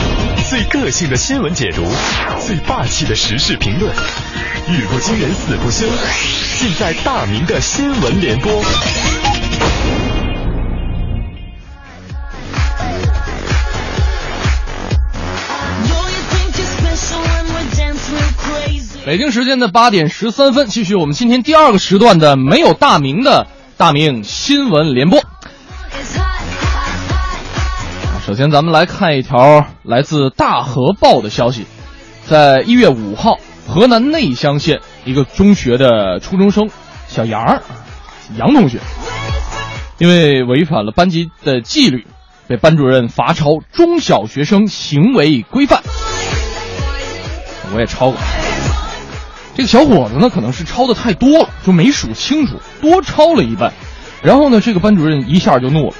最个性的新闻解读，最霸气的时事评论，语不惊人死不休，尽在大明的新闻联播。北京时间的八点十三分，继续我们今天第二个时段的没有大明的大明新闻联播。首先，咱们来看一条来自大河报的消息，在一月五号，河南内乡县一个中学的初中生小杨，杨同学，因为违反了班级的纪律，被班主任罚抄中小学生行为规范。我也抄过。这个小伙子呢，可能是抄的太多了，就没数清楚，多抄了一半。然后呢，这个班主任一下就怒了，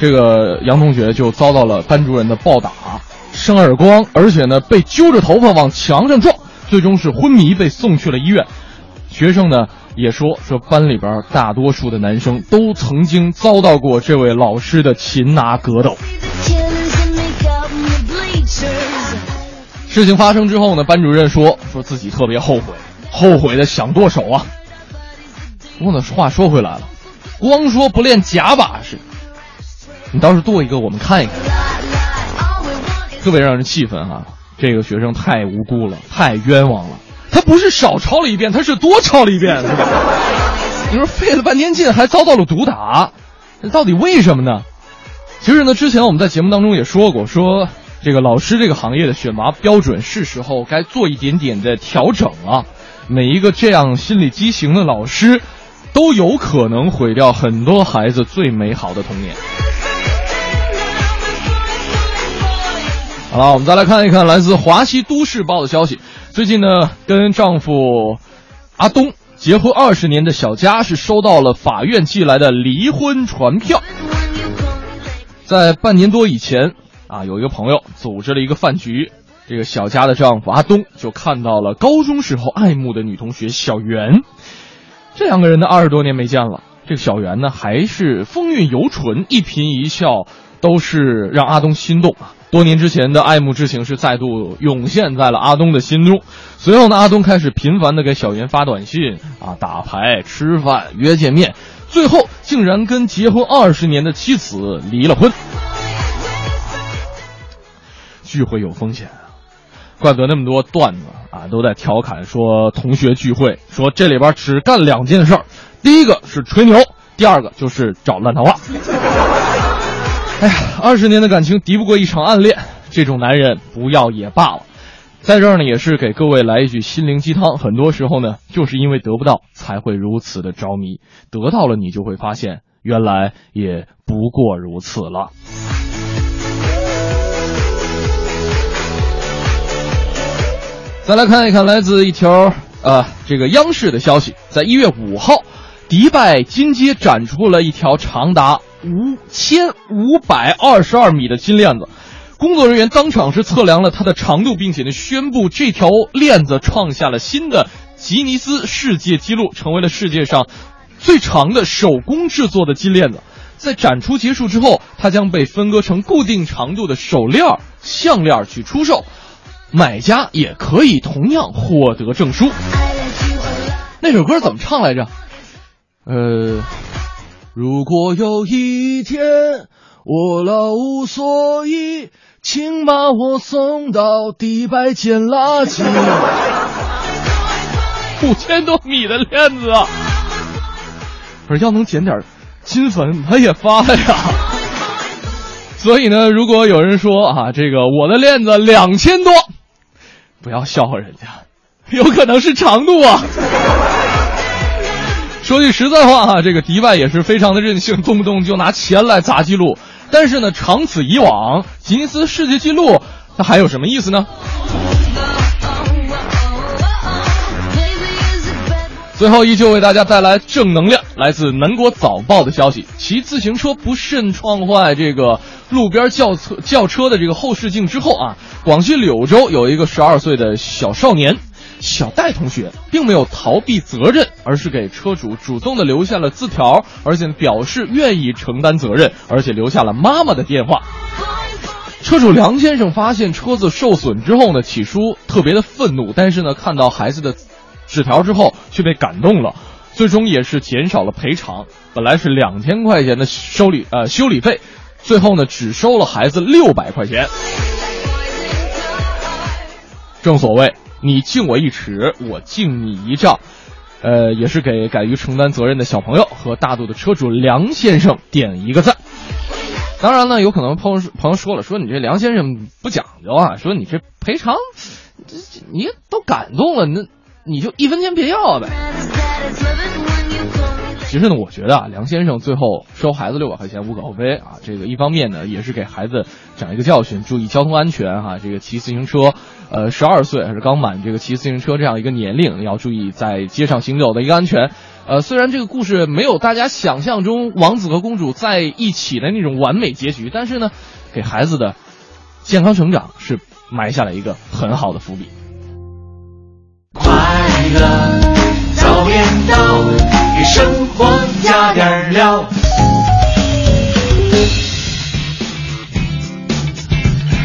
这个杨同学就遭到了班主任的暴打，扇耳光，而且呢被揪着头发往墙上撞，最终是昏迷被送去了医院。学生呢也说说班里边大多数的男生都曾经遭到过这位老师的擒拿格斗。事情发生之后呢，班主任说说自己特别后悔，后悔的想剁手啊。不过呢，话说回来了，光说不练假把式，你倒是剁一个我们看一看，特别让人气愤啊！这个学生太无辜了，太冤枉了。他不是少抄了一遍，他是多抄了一遍，是吧？你说费了半天劲，还遭到了毒打，这到底为什么呢？其实呢，之前我们在节目当中也说过，说这个老师这个行业的选拔标准是时候该做一点点的调整了。每一个这样心理畸形的老师，都有可能毁掉很多孩子最美好的童年。好了，我们再来看一看来自华西都市报的消息。最近呢，跟丈夫阿东结婚二十年的小佳是收到了法院寄来的离婚传票。在半年多以前啊，有一个朋友组织了一个饭局，这个小佳的丈夫阿东就看到了高中时候爱慕的女同学小袁。这两个人呢，二十多年没见了。这个小袁呢，还是风韵犹存，一颦一笑都是让阿东心动啊。多年之前的爱慕之情是再度涌现在了阿东的心中。随后呢，阿东开始频繁的给小袁发短信啊、打牌、吃饭、约见面，最后竟然跟结婚二十年的妻子离了婚。聚会有风险啊，怪不得那么多段子啊都在调侃说同学聚会，说这里边只干两件事儿，第一个是吹牛，第二个就是找烂桃花。哎呀，二十年的感情敌不过一场暗恋，这种男人不要也罢了。在这儿呢，也是给各位来一句心灵鸡汤。很多时候呢，就是因为得不到，才会如此的着迷；得到了，你就会发现，原来也不过如此了。再来看一看来自一条呃这个央视的消息，在一月五号，迪拜金街展出了一条长达五千五百二十二米的金链子。工作人员当场是测量了它的长度，并且呢宣布这条链子创下了新的吉尼斯世界纪录，成为了世界上最长的手工制作的金链子。在展出结束之后，它将被分割成固定长度的手链、项链去出售，买家也可以同样获得证书。那首歌怎么唱来着？呃，如果有一天我老无所依，请把我送到迪拜捡垃圾。五千多米的链子啊！不是要能捡点金粉，他也发了呀。所以呢，如果有人说啊，这个我的链子两千多，不要笑话人家，有可能是长度啊。说句实在话哈，这个迪拜也是非常的任性，动不动就拿钱来砸记录。但是呢，长此以往，吉尼斯世界纪录它还有什么意思呢？最后依旧为大家带来正能量，来自南国早报的消息：骑自行车不慎撞坏这个路边轿车轿车的这个后视镜之后啊，广西柳州有一个十二岁的小少年。小戴同学并没有逃避责任，而是给车主主动的留下了字条，而且表示愿意承担责任，而且留下了妈妈的电话。车主梁先生发现车子受损之后呢，起初特别的愤怒，但是呢，看到孩子的纸条之后却被感动了，最终也是减少了赔偿。本来是两千块钱的修理呃修理费，最后呢只收了孩子六百块钱。正所谓。你敬我一尺，我敬你一丈，呃，也是给敢于承担责任的小朋友和大度的车主梁先生点一个赞。当然呢，有可能朋友朋友说了，说你这梁先生不讲究啊，说你这赔偿，这你都感动了，那你就一分钱别要呗。其实呢，我觉得啊，梁先生最后收孩子六百块钱无可厚非啊。这个一方面呢，也是给孩子讲一个教训，注意交通安全哈。这个骑自行车，呃，十二岁还是刚满这个骑自行车这样一个年龄，要注意在街上行走的一个安全。呃，虽然这个故事没有大家想象中王子和公主在一起的那种完美结局，但是呢，给孩子的健康成长是埋下了一个很好的伏笔。快乐早点到，给生活加点料。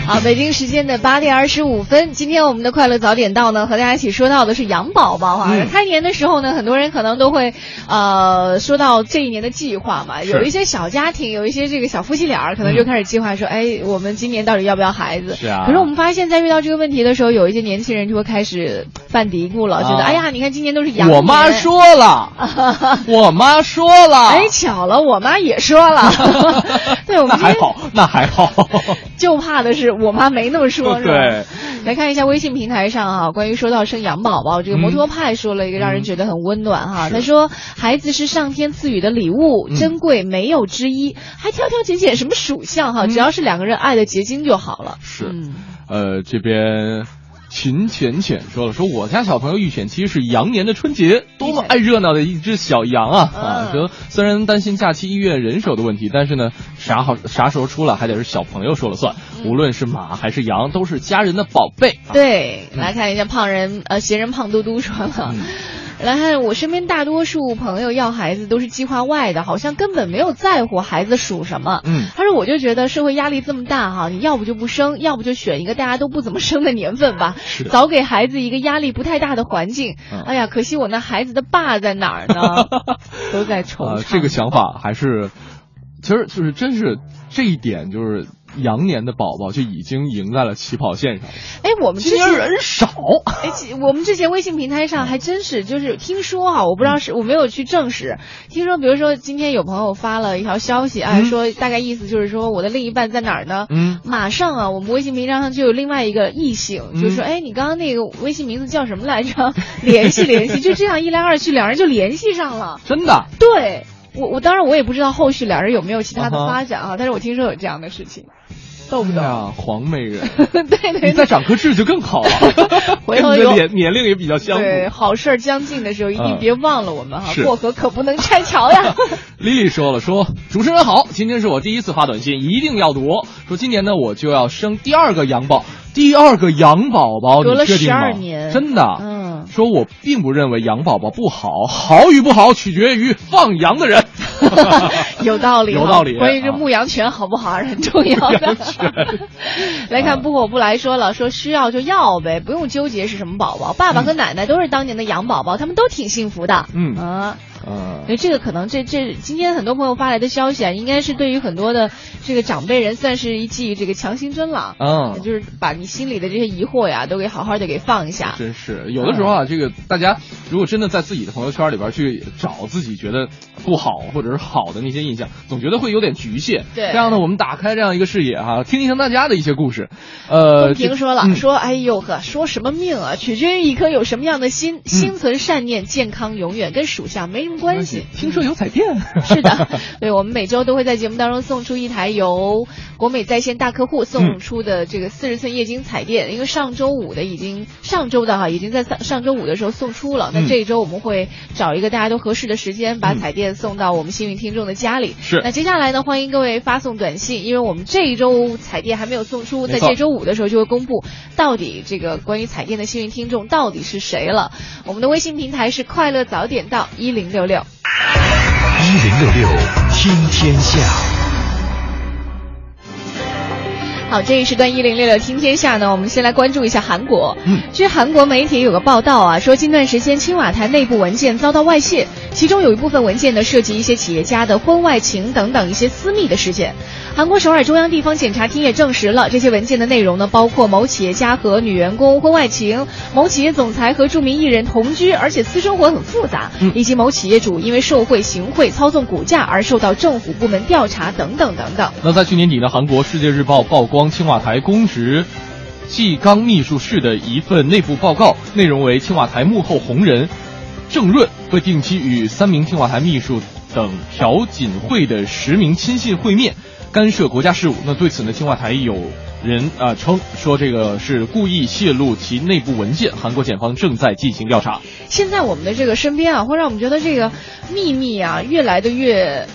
好，北京时间的八点二十五分，今天我们的快乐早点到呢，和大家一起说到的是养宝宝啊。嗯开年的时候呢，很多人可能都会呃说到这一年的计划嘛，有一些小家庭，有一些这个小夫妻俩儿，可能就开始计划说，哎，我们今年到底要不要孩子？是啊可是我们发现，在遇到这个问题的时候，有一些年轻人就会开始犯嘀咕了，觉得啊哎呀，你看今年都是羊。我妈说了，我妈说了，哎，巧了，我妈也说了。对，我们那还好，那还好。就怕的是我妈没那么说，是吧？对。来看一下微信平台上啊，关于说到生养宝宝，这个摩托派说了一个让人觉得很温暖哈。是他说，孩子是上天赐予的礼物，嗯珍贵没有之一，还挑挑拣拣什么属相哈，只要是两个人爱的结晶就好了。是，呃，这边秦浅浅说了，说我家小朋友预选期是羊年的春节，多么爱热闹的一只小羊啊！啊，说虽然担心假期医院人手的问题，但是呢，啥好啥时候出来还得是小朋友说了算。无论是马还是羊，都是家人的宝贝。啊对，来看一下胖人呃闲人胖嘟嘟说了。来看我身边大多数朋友要孩子都是计划外的，好像根本没有在乎孩子属什么。嗯，他说我就觉得社会压力这么大哈，你要不就不生，要不就选一个大家都不怎么生的年份吧，是的早给孩子一个压力不太大的环境。嗯哎呀，可惜我那孩子的爸在哪儿呢？都在惆啊、怅。这个想法还是，其实就是真是这一点，就是羊年的宝宝就已经赢在了起跑线上了。哎，我们之今前年人少，哎，我们之前微信平台上还真是，就是听说啊，我不知道是我没有去证实，听说比如说今天有朋友发了一条消息啊，嗯说大概意思就是说我的另一半在哪儿呢？嗯，马上啊，我们微信平台上就有另外一个异性，嗯就说哎，你刚刚那个微信名字叫什么来着？联系联系，就这样一来二去，两人就联系上了。真的。对我，我当然我也不知道后续两人有没有其他的发展啊，但是我听说有这样的事情。逗不逗？呀，黄美人，对对你再长颗痣就更好了，回头年年龄也比较相符。对，好事儿将近的时候，一定嗯别忘了我们哈，是过河可不能拆桥呀。丽丽说了，说主持人好，今天是我第一次发短信，一定要读。说今年呢，我就要生第二个羊宝，第二个羊宝宝，隔了你确定吗12年真的，嗯，说我并不认为羊宝宝不好，好与不好取决于放羊的人。有道理，有道理关于这啊牧羊犬好不好还是很重要的。来看不火不来说了，说需要就要呗，不用纠结是什么宝宝。爸爸和奶奶都是当年的羊宝宝，他们都挺幸福的。嗯啊。嗯，所以这个可能这这今天很多朋友发来的消息啊，应该是对于很多的这个长辈人算是一剂这个强心针了。嗯就是把你心里的这些疑惑呀，都给好好的给放一下。真是有的时候啊，这个大家如果真的在自己的朋友圈里边去找自己觉得不好或者是好的那些印象，总觉得会有点局限。对这样呢，我们打开这样一个视野哈、听一听大家的一些故事。呃，公平说了，嗯说哎呦呵，说什么命啊，取决于一颗有什么样的嗯心，心存善念，健康永远，跟属相没什么关系。听说有彩电，是的，对，我们每周都会在节目当中送出一台由国美在线大客户送出的这个四十寸液晶彩电，因为上周五的已经上周的哈已经在上上周五的时候送出了，那嗯这一周我们会找一个大家都合适的时间，把彩电送到我们幸运听众的家里。是那接下来呢，欢迎各位发送短信，因为我们这一周彩电还没有送出，在这周五的时候就会公布到底这个关于彩电的幸运听众到底是谁了。我们的微信平台是快乐早点到一零六六。一零六六听天下。好，这一时段一零六六听天下呢，我们先来关注一下韩国。嗯，据韩国媒体有个报道啊，说近段时间青瓦台内部文件遭到外泄，其中有一部分文件呢涉及一些企业家的婚外情等等一些私密的事件。韩国首尔中央地方检察厅也证实了这些文件的内容呢，包括某企业家和女员工婚外情，某企业总裁和著名艺人同居，而且私生活很复杂，以及某企业主因为受贿、行贿、操纵股价而受到政府部门调查等等等等。那在去年底呢，韩国《世界日报》曝光光青瓦台公职纪纲秘书室的一份内部报告，内容为青瓦台幕后红人郑润会定期与三名青瓦台秘书等朴槿惠的十名亲信会面，干涉国家事务。那对此呢，青瓦台有人啊、称说这个是故意泄露其内部文件，韩国检方正在进行调查。现在我们的这个身边啊，会让我们觉得这个秘密啊，越来的越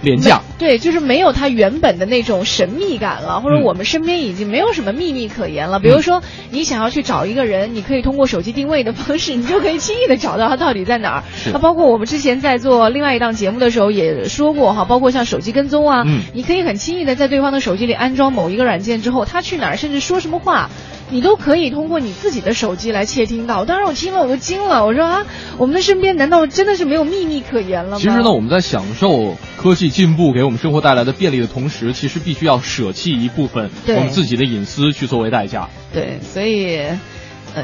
廉价。对，就是没有它原本的那种神秘感了，或者嗯我们身边已经没有什么秘密可言了。比如说，你想要去找一个人，你可以通过手机定位的方式，你就可以轻易的找到他到底在哪儿。那包括我们之前在做另外一档节目的时候也说过哈，包括像手机跟踪啊，嗯你可以很轻易的在对方的手机里安装某一个软件之后，他去哪儿，甚至说什么话。你都可以通过你自己的手机来窃听到，当时我听了我都惊了，我说啊，我们的身边难道真的是没有秘密可言了吗？其实呢，我们在享受科技进步给我们生活带来的便利的同时，其实必须要舍弃一部分我们自己的隐私去作为代价。对，所以。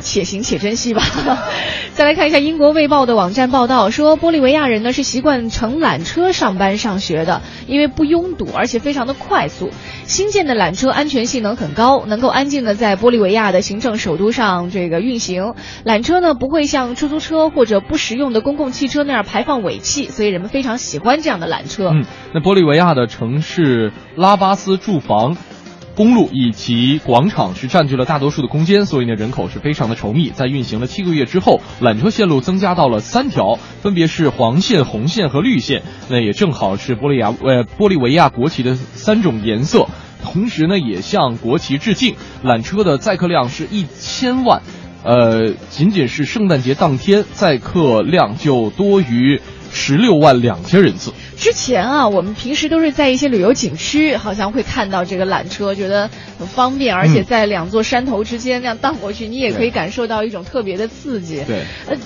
且行且珍惜吧。再来看一下英国《卫报》的网站报道，说玻利维亚人呢是习惯乘缆车上班上学的，因为不拥堵，而且非常的快速。新建的缆车安全性能很高，能够安静的在玻利维亚的行政首都上这个运行。缆车呢不会像出租车或者不实用的公共汽车那样排放尾气，所以人们非常喜欢这样的缆车。嗯，那玻利维亚的城市拉巴斯住房。公路以及广场是占据了大多数的空间，所以呢人口是非常的稠密。在运行了七个月之后，缆车线路增加到了三条，分别是黄线、红线和绿线。那也正好是玻利亚呃玻利维亚国旗的三种颜色，同时呢也向国旗致敬。缆车的载客量是一千万，呃，仅仅是圣诞节当天载客量就多于十六万两千人次。之前啊，我们平时都是在一些旅游景区，好像会看到这个缆车，觉得很方便，而且嗯在两座山头之间那样荡过去，你也可以感受到一种特别的刺激。对，呃，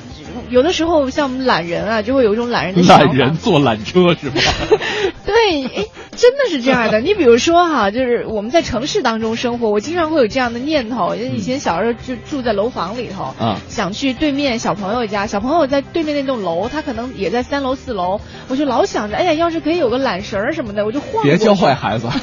有的时候像我们懒人啊，就会有一种懒人的。懒人坐缆车是吧？对，哎，真的是这样的。你比如说哈，就是我们在城市当中生活，我经常会有这样的念头。因为以前小时候就住在楼房里头，嗯想去对面小朋友家，小朋友在对面那栋楼，他可能也在三楼四楼，我就老想着，哎呀，要是可以有个缆绳儿什么的，我就晃。别教坏孩子。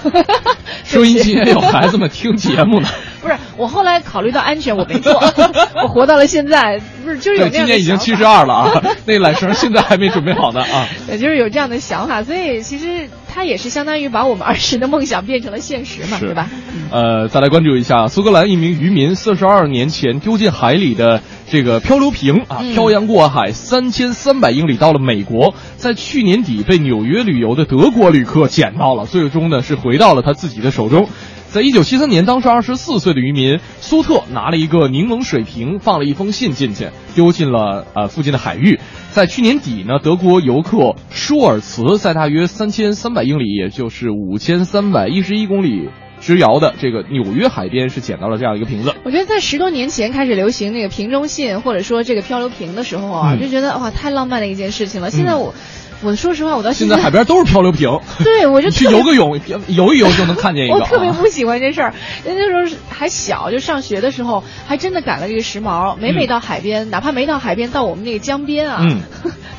收音机也有孩子们听节目呢。不是，我后来考虑到安全，我没做，我活到了现在，不是就是有对，今年已经七十二了啊，那缆绳现在还没准备好呢啊。也，就是有这样的想法，所以其实它也是相当于把我们儿时的梦想变成了现实嘛，对吧？呃，再来关注一下苏格兰一名渔民四十二年前丢进海里的这个漂流瓶啊，嗯漂洋过海三千三百英里到了美国，在去年底被纽约旅游的德国旅客捡到了，最终呢是回到了他自己的手中。在一九七三年，当时二十四岁的渔民苏特拿了一个柠檬水瓶，放了一封信进去，丢进了呃附近的海域。在去年底呢，德国游客舒尔茨在大约三千三百英里，也就是五千三百一十一公里之遥的这个纽约海边，是捡到了这样一个瓶子。我觉得在十多年前开始流行那个瓶中信或者说这个漂流瓶的时候啊，嗯就觉得哇太浪漫的一件事情了。现在我，我说实话，我到现在在海边都是漂流瓶，对我就去游个泳，游一游就能看见一个。我特别啊 不喜欢这事儿，那时候还小，就上学的时候，还真的赶了这个时髦。每每到海边，哪怕没到海边，到我们那个江边啊，嗯，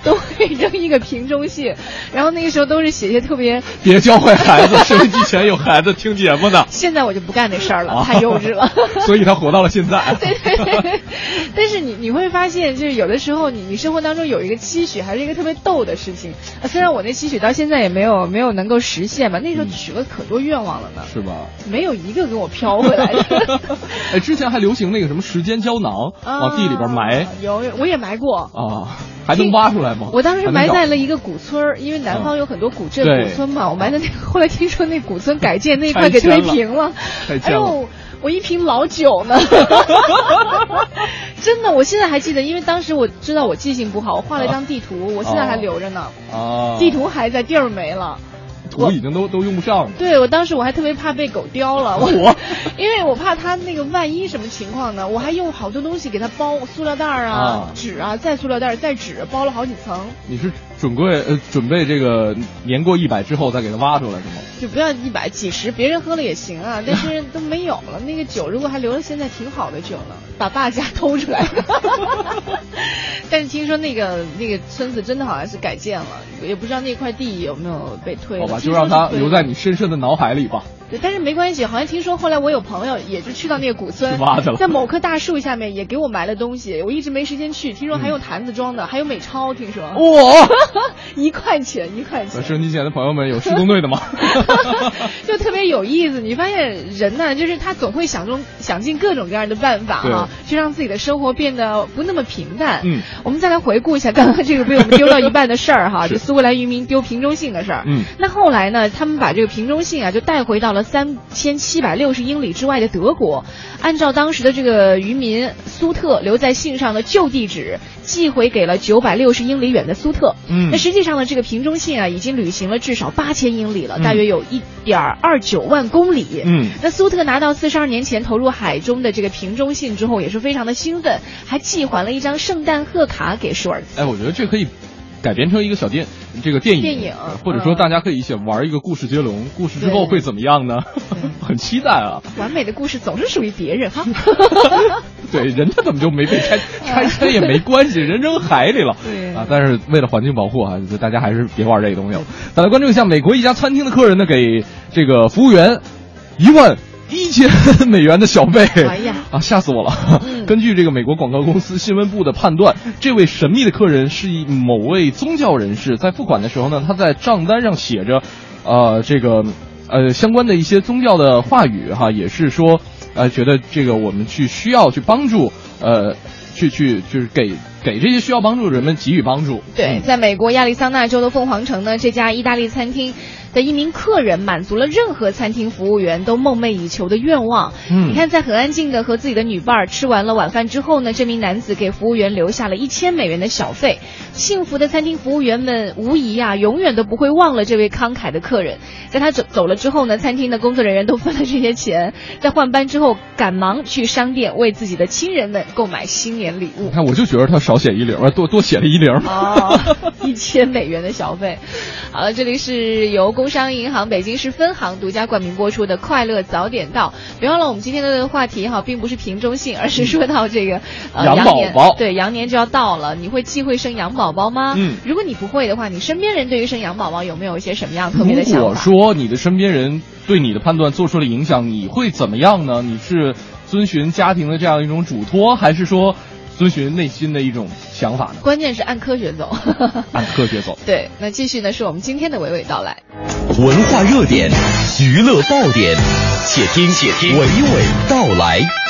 都会扔一个瓶中信。然后那个时候都是写些特别，别教坏孩子，收音机前有孩子听节目呢。现在我就不干那事儿了，啊太幼稚了。所以他活到了现在。对对对，但是你你会发现，就是有的时候你你生活当中有一个期许，还是一个特别逗的事情。啊虽然我那期许到现在也没有没有能够实现吧，那时候许了可多愿望了呢，是吧？没有一个给我飘回来的。哎，之前还流行那个什么时间胶囊，往地里边埋有，我也埋过。啊，还能挖出来吗？我当时埋在了一个古村儿，因为南方有很多古镇、对古村嘛，我埋在那个。后来听说那古村改建那一块给推平了，哎。呦，我一瓶老酒呢，真的，我现在还记得，因为当时我知道我记性不好，我画了一张地图，我现在还留着呢，啊，地图还在，地儿没了。图已经都都用不上了。对我当时我还特别怕被狗叼了，我我？因为我怕它那个万一什么情况呢？我还用好多东西给它包，塑料袋儿啊啊、纸啊，再塑料袋儿、再纸，包了好几层，你是准备呃准备这个年过一百之后再给它挖出来是吗？就不要一百几十，别人喝了也行啊，但是都没有了。那个酒如果还留着现在挺好的酒呢，把爸家偷出来的。但是听说那个那个村子真的好像是改建了，也不知道那块地有没有被推了。好吧，就让它留在你深深的脑海里吧。对，但是没关系，好像听说后来我有朋友也就去到那个古村去挖去了，在某棵大树下面也给我埋了东西，我一直没时间去。听说嗯还用坛子装的，还有美钞，听说。哇，一块钱一块钱，收音机前的朋友们有施工队的吗？就特别有意思。你发现人呢，就是他总会想中想尽各种各样的办法啊、去让自己的生活变得不那么平淡。嗯，我们再来回顾一下刚刚这个被我们丢到一半的事儿哈，就苏格兰渔民丢瓶中信的事儿。嗯，那后来呢，他们把这个瓶中信啊就带回到了三千七百六十英里之外的德国，按照当时的这个渔民苏特留在信上的旧地址寄回给了九百六十英里远的苏特。嗯那实际上呢，这个瓶中信啊已经旅行了至少八千英里了，嗯大约有一点二九万公里。嗯那苏特拿到四十二年前投入海中的这个瓶中信之后，也是非常的兴奋，还寄还了一张圣诞贺卡给舒尔茨。哎，我觉得这可以改编成一个小电这个电影，电影或者说大家可以一起玩一个故事接龙，故事之后会怎么样呢？很期待啊！完美的故事总是属于别人哈。对，人家怎么就没被拆？拆迁也没关系，人扔海里了。对啊，但是为了环境保护啊，大家还是别玩这个东西了。再来关注一下，美国一家餐厅的客人呢，给这个服务员一万一千美元的小费。哎呀啊，吓死我了！根据这个美国广告公司新闻部的判断，这位神秘的客人是一某位宗教人士，在付款的时候呢，他在账单上写着，呃，这个呃相关的一些宗教的话语哈，也是说，呃，觉得这个我们去需要去帮助，呃，去去就是给给这些需要帮助的人们给予帮助。对，在美国亚利桑那州的凤凰城呢，这家意大利餐厅的一名客人满足了任何餐厅服务员都梦寐以求的愿望。嗯你看，在很安静的和自己的女伴儿吃完了晚饭之后呢，这名男子给服务员留下了一千美元的小费。幸福的餐厅服务员们无疑啊，永远都不会忘了这位慷慨的客人。在他走走了之后呢，餐厅的工作人员都分了这些钱，在换班之后，赶忙去商店为自己的亲人们购买新年礼物你。看，我就觉得他少写一零，啊多多写了一零。哦，一千美元的小费。好了，这里是由工商银行北京市分行独家冠名播出的《快乐早点到》。别忘了，我们今天的话题哈，并不是瓶中性，而是说到这个、呃羊宝宝对，羊年就要到了，你会忌讳生羊宝宝吗？嗯如果你不会的话，你身边人对于生羊宝宝有没有一些什么样特别的如果想法？说你的身边人对你的判断做出了影响，你会怎么样呢？你是遵循家庭的这样一种嘱托，还是说遵循内心的一种想法呢？关键是按科学走。按科学走。对，那继续呢是我们今天的娓娓道来。文化热点，娱乐爆点，且听且听娓娓道来。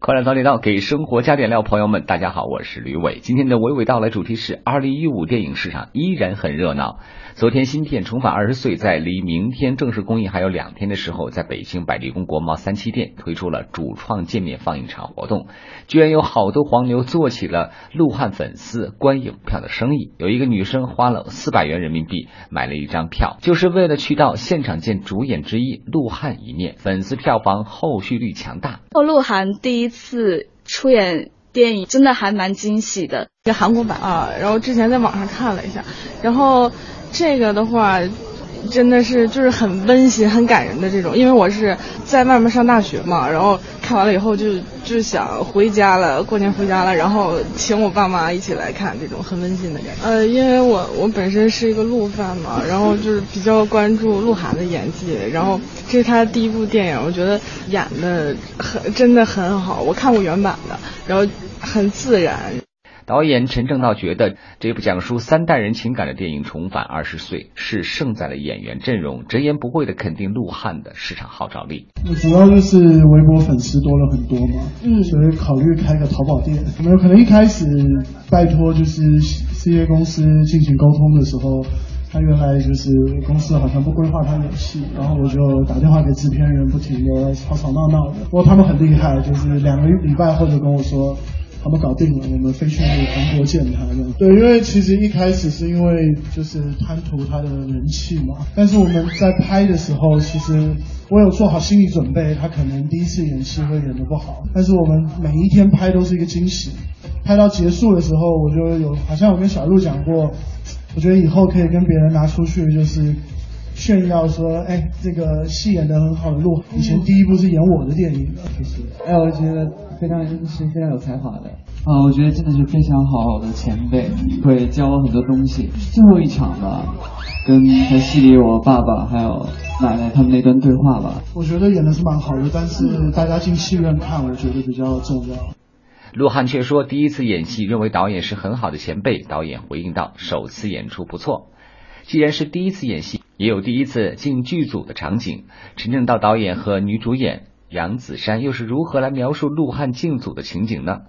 快乐早点到，给生活加点料，朋友们，大家好，我是吕伟。今天的娓娓道来主题是：二零一五电影市场依然很热闹。昨天新片《重返二十岁》在离明天正式公映还有两天的时候，在北京百丽宫国贸三期店推出了主创见面放映场活动，居然有好多黄牛做起了鹿晗粉丝观影票的生意。有一个女生花了四百元人民币买了一张票，就是为了去到现场见主演之一鹿晗一面，粉丝票房后续率强大。鹿晗第一次出演电影，真的还蛮惊喜的。一个韩国版啊，然后之前在网上看了一下，然后这个的话，真的是就是很温馨、很感人的这种。因为我是在外面上大学嘛，然后看完了以后就就想回家了，过年回家了，然后请我爸妈一起来看这种很温馨的感觉。呃，因为我我本身是一个鹿饭嘛，然后就是比较关注鹿晗的演技，然后这是他第一部电影，我觉得演的很真的很好。我看过原版的，然后很自然。导演陈正道觉得，这部讲述三代人情感的电影《重返二十岁》是胜在了演员阵容，直言不讳的肯定鹿晗的市场号召力。主要就是微博粉丝多了很多嘛，嗯，所以考虑开个淘宝店。我们有可能一开始拜托就是 CA 公司进行沟通的时候，他原来就是公司好像不规划他演戏，然后我就打电话给制片人，不停的吵吵闹闹的。不过他们很厉害，就是两个礼拜后就跟我说。他们搞定了，我们飞去韩国见他。这样对，因为其实一开始是因为就是贪图他的人气嘛，但是我们在拍的时候，其实我有做好心理准备，他可能第一次演戏会演得不好，但是我们每一天拍都是一个惊喜。拍到结束的时候，我就有好像我跟小鹿讲过，我觉得以后可以跟别人拿出去就是炫耀说，哎，这个戏演得很好的鹿，以前第一部是演我的电影的，就是，哎，我觉得。非常是非常有才华的啊！我觉得真的是非常好的前辈，会教我很多东西。最后一场吧，跟在戏里我爸爸还有奶奶他们那段对话吧。我觉得演的是蛮好的，但是大家进戏院看，我觉得比较重要。鹿晗却说，第一次演戏，认为导演是很好的前辈。导演回应道：“首次演出不错。既然是第一次演戏，也有第一次进剧组的场景。”陈正道导演和女主演。杨子姗又是如何来描述鹿晗进组的情景呢？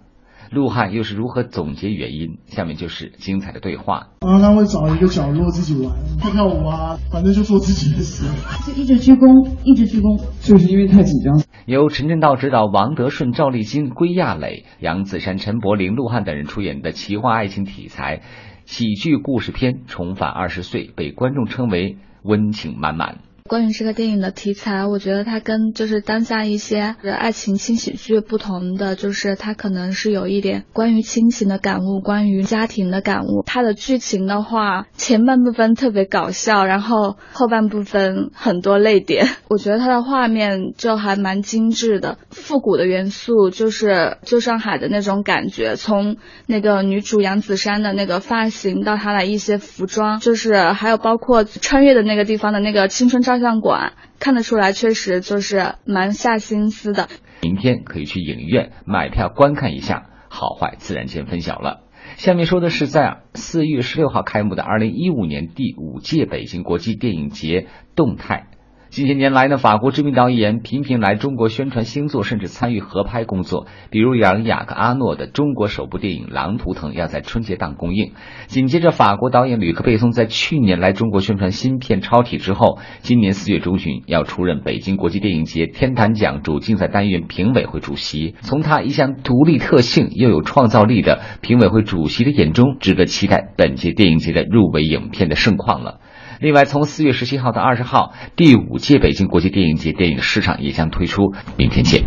鹿晗又是如何总结原因？下面就是精彩的对话。然后他会找一个角落自己玩，跳跳舞啊，反正就做自己的事，就一直鞠躬，一直鞠躬，就是因为太紧张。由陈正道执导，王德顺、赵丽晶、归亚蕾、杨子姗、陈柏霖、鹿晗等人出演的奇幻爱情题材喜剧故事片《重返二十岁》，被观众称为温情满满。关于这个电影的题材，我觉得它跟就是当下一些爱情轻喜剧不同的，就是它可能是有一点关于亲情的感悟，关于家庭的感悟。它的剧情的话，前半部分特别搞笑，然后后半部分很多泪点。我觉得它的画面就还蛮精致的，复古的元素就是旧上海的那种感觉，从那个女主杨子姗的那个发型到她的一些服装，就是还有包括穿越的那个地方的那个青春照。相馆看得出来，确实就是蛮下心思的。明天可以去影院买票观看一下，好坏自然见分晓了。下面说的是在四月十六号开幕的二零一五年第五届北京国际电影节动态。近些年来呢，法国知名导演频频来中国宣传新作，甚至参与合拍工作。比如杨雅克阿诺的中国首部电影《狼图腾》要在春节档公映。紧接着，法国导演吕克贝松在去年来中国宣传新片《超体》之后，今年四月中旬要出任北京国际电影节天坛奖主竞赛单元评委会主席。从他一向独立特性又有创造力的评委会主席的眼中，值得期待本届电影节的入围影片的盛况了。另外，从四月十七号到二十号，第五届北京国际电影节电影市场也将推出。明天见。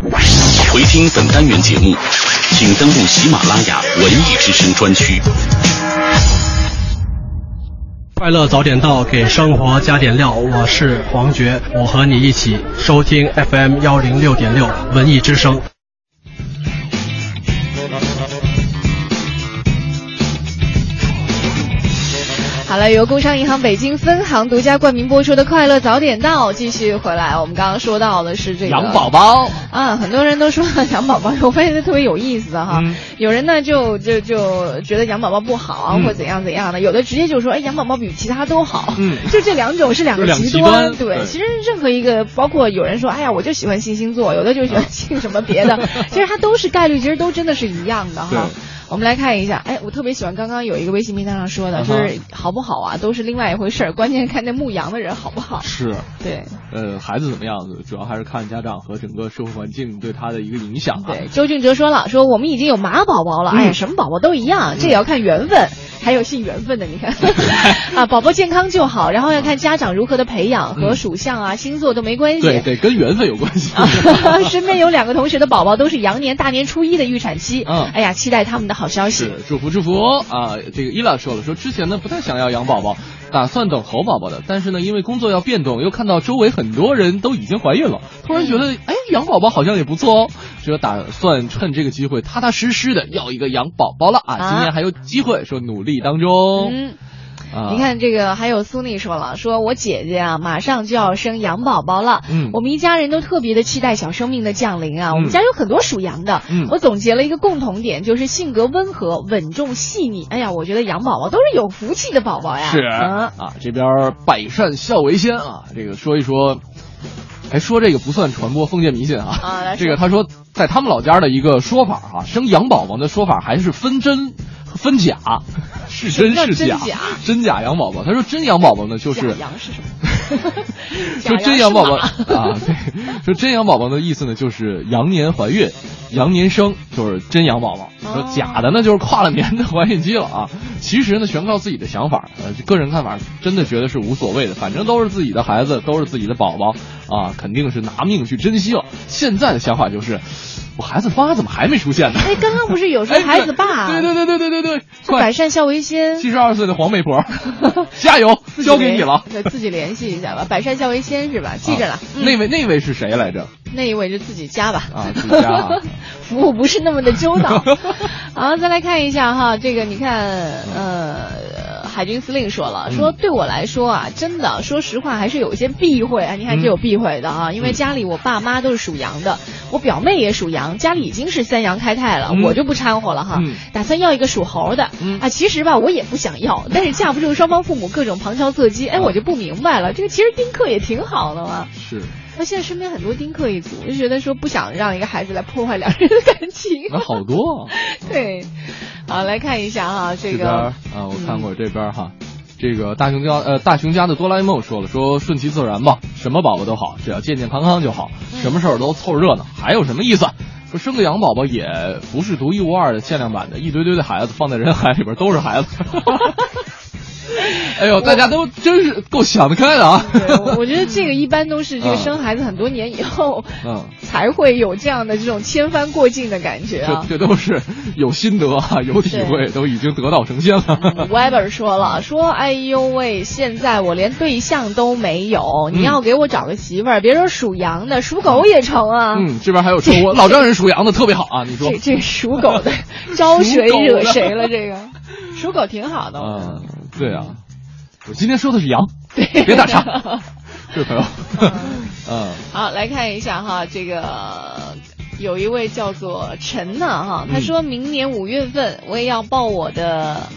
回听本单元节目，请登录喜马拉雅文艺之声专区。快乐早点到，给生活加点料。我是黄觉，我和你一起收听 FM 幺零六点六文艺之声。好了，由工商银行北京分行独家冠名播出的《快乐早点到》继续回来。我们刚刚说到的是这个养宝宝啊，很多人都说养宝宝，我发现这特别有意思哈。嗯有人呢就就就觉得养宝宝不好啊，嗯或怎样怎样的，有的直接就说，哎，养宝宝比其他都好。嗯就这两种是两个极。端对其实任何一个，包括有人说，哎呀，我就喜欢信星座，有的就喜欢 信什么别的，其实它都是概率，其实都真的是一样的哈。我们来看一下，哎，我特别喜欢刚刚有一个微信平台上说的，就是好不好啊，都是另外一回事儿，关键看那牧羊的人好不好。是，对，呃，孩子怎么样子，主要还是看家长和整个社会环境对他的一个影响啊。对，周俊哲说了，说我们已经有马宝宝了，哎什么宝宝都一样，这也要看缘分，还有信缘分的，你看 啊，宝宝健康就好，然后要看家长如何的培养，和属相啊、星座都没关系。对对，跟缘分有关系。身边有两个同学的宝宝都是羊年大年初一的预产期，嗯哎呀，期待他们的好消息。是，祝福祝福啊！这个伊拉说了，说之前呢不太想要养宝宝，打算等猴宝宝的，但是呢因为工作要变动，又看到周围很多人都已经怀孕了，突然觉得哎养宝宝好像也不错哦，说打算趁这个机会踏踏实实的要一个养宝宝了啊！啊今年还有机会，说努力当中。嗯。啊你看这个，还有苏妮说了，说我姐姐啊，马上就要生羊宝宝了，嗯我们一家人都特别的期待小生命的降临啊。嗯我们家有很多属羊的，嗯我总结了一个共同点，就是性格温和、稳重、细腻。哎呀，我觉得羊宝宝都是有福气的宝宝呀。是嗯啊，这边百善孝为先啊，这个说一说。哎，说这个不算传播封建迷信啊。啊来这个他说，在他们老家的一个说法啊，生羊宝宝的说法还是分真分假，是真是假，叫真假真假羊宝宝。他说真羊宝宝呢，就是假羊是什么？说真羊宝宝啊，对，说真羊宝宝的意思呢，就是羊年怀孕，羊年生，就是真羊宝宝。说假的呢，就是跨了年的怀孕期了啊。其实呢，全靠自己的想法，呃，个人看法，真的觉得是无所谓的，反正都是自己的孩子，都是自己的宝宝啊，肯定是拿命去珍惜了。现在的想法就是，我孩子妈怎么还没出现呢？哎，刚刚不是有说哎孩子爸？对对对对对对对，是百善孝为先。七十二岁的黄媒婆，加油，交给你了。对，自己联系一下吧。百善孝为先是吧？记着了。嗯那位那位是谁来着？那一位就自己加吧。啊，自己加啊。服务不是那么的周到。好，再来看一下哈，这个你看，呃，海军司令说了，嗯说对我来说啊，真的，说实话还是有一些避讳啊。你还是有避讳的啊，因为家里我爸妈都是属羊的，我表妹也属羊，家里已经是三羊开泰了，嗯我就不掺和了哈。嗯打算要一个属猴的、啊，其实吧，我也不想要，但是架不住双方父母各种旁敲侧击，哎，我就不明白了，这个其实丁克也挺好的嘛。是。那现在身边很多丁克一族，就觉得说不想让一个孩子来破坏两人的感情。那好多、啊。对，好来看一下哈，这个啊，我看过这边哈。这个大熊家呃大熊家的哆啦 A 梦说了，说顺其自然吧，什么宝宝都好，只要健健康康就好，什么事儿都凑热闹，还有什么意思？说生个羊宝宝也不是独一无二的限量版的，一堆堆的孩子放在人海里边都是孩子。哎呦，大家都真是够想得开的啊！对，我我觉得这个一般都是这个生孩子很多年以后，嗯，才会有这样的这种千帆过尽的感觉啊。这这都是有心得啊，有体会，都已经得道成仙了。Weber 说了，说哎呦喂，现在我连对象都没有，你要给我找个媳妇儿，别说属羊的，属狗也成啊。嗯，这边还有说我老丈人属羊的特别好啊，你说这这属狗的招谁惹谁了？这个属狗挺好的。嗯，对啊，我今天说的是羊，对，别打岔，这位朋友。嗯，好，来看一下哈，这个有一位叫做陈呢哈，他说明年五月份我也要抱我的。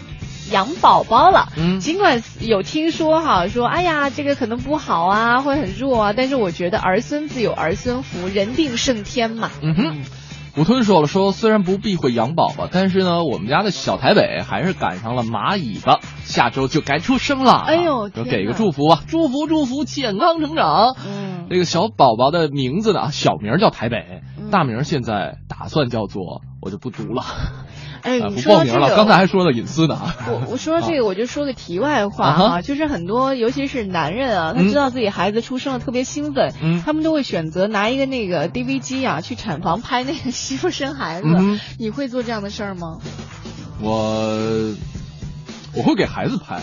羊宝宝了，嗯，尽管有听说哈，说哎呀，这个可能不好啊，会很弱啊，但是我觉得儿孙自有儿孙福，人定胜天嘛。嗯哼，吴吞说了，说虽然不避讳养宝宝，但是呢，我们家的小台北还是赶上了马尾巴，下周就该出生了。哎呦，就给个祝福吧，祝福祝福，健康成长。嗯，这个小宝宝的名字呢，小名叫台北，大名现在打算叫做，我就不读了。哎，啊、你不报名了，这个、刚才还说了隐私呢。我我说这个，我就说个题外话啊啊，就是很多，尤其是男人啊，他知道自己孩子出生了，特别兴奋，嗯，他们都会选择拿一个那个 DV 机啊，去产房拍那个 媳妇生孩子。嗯、你会做这样的事儿吗？我我会给孩子拍。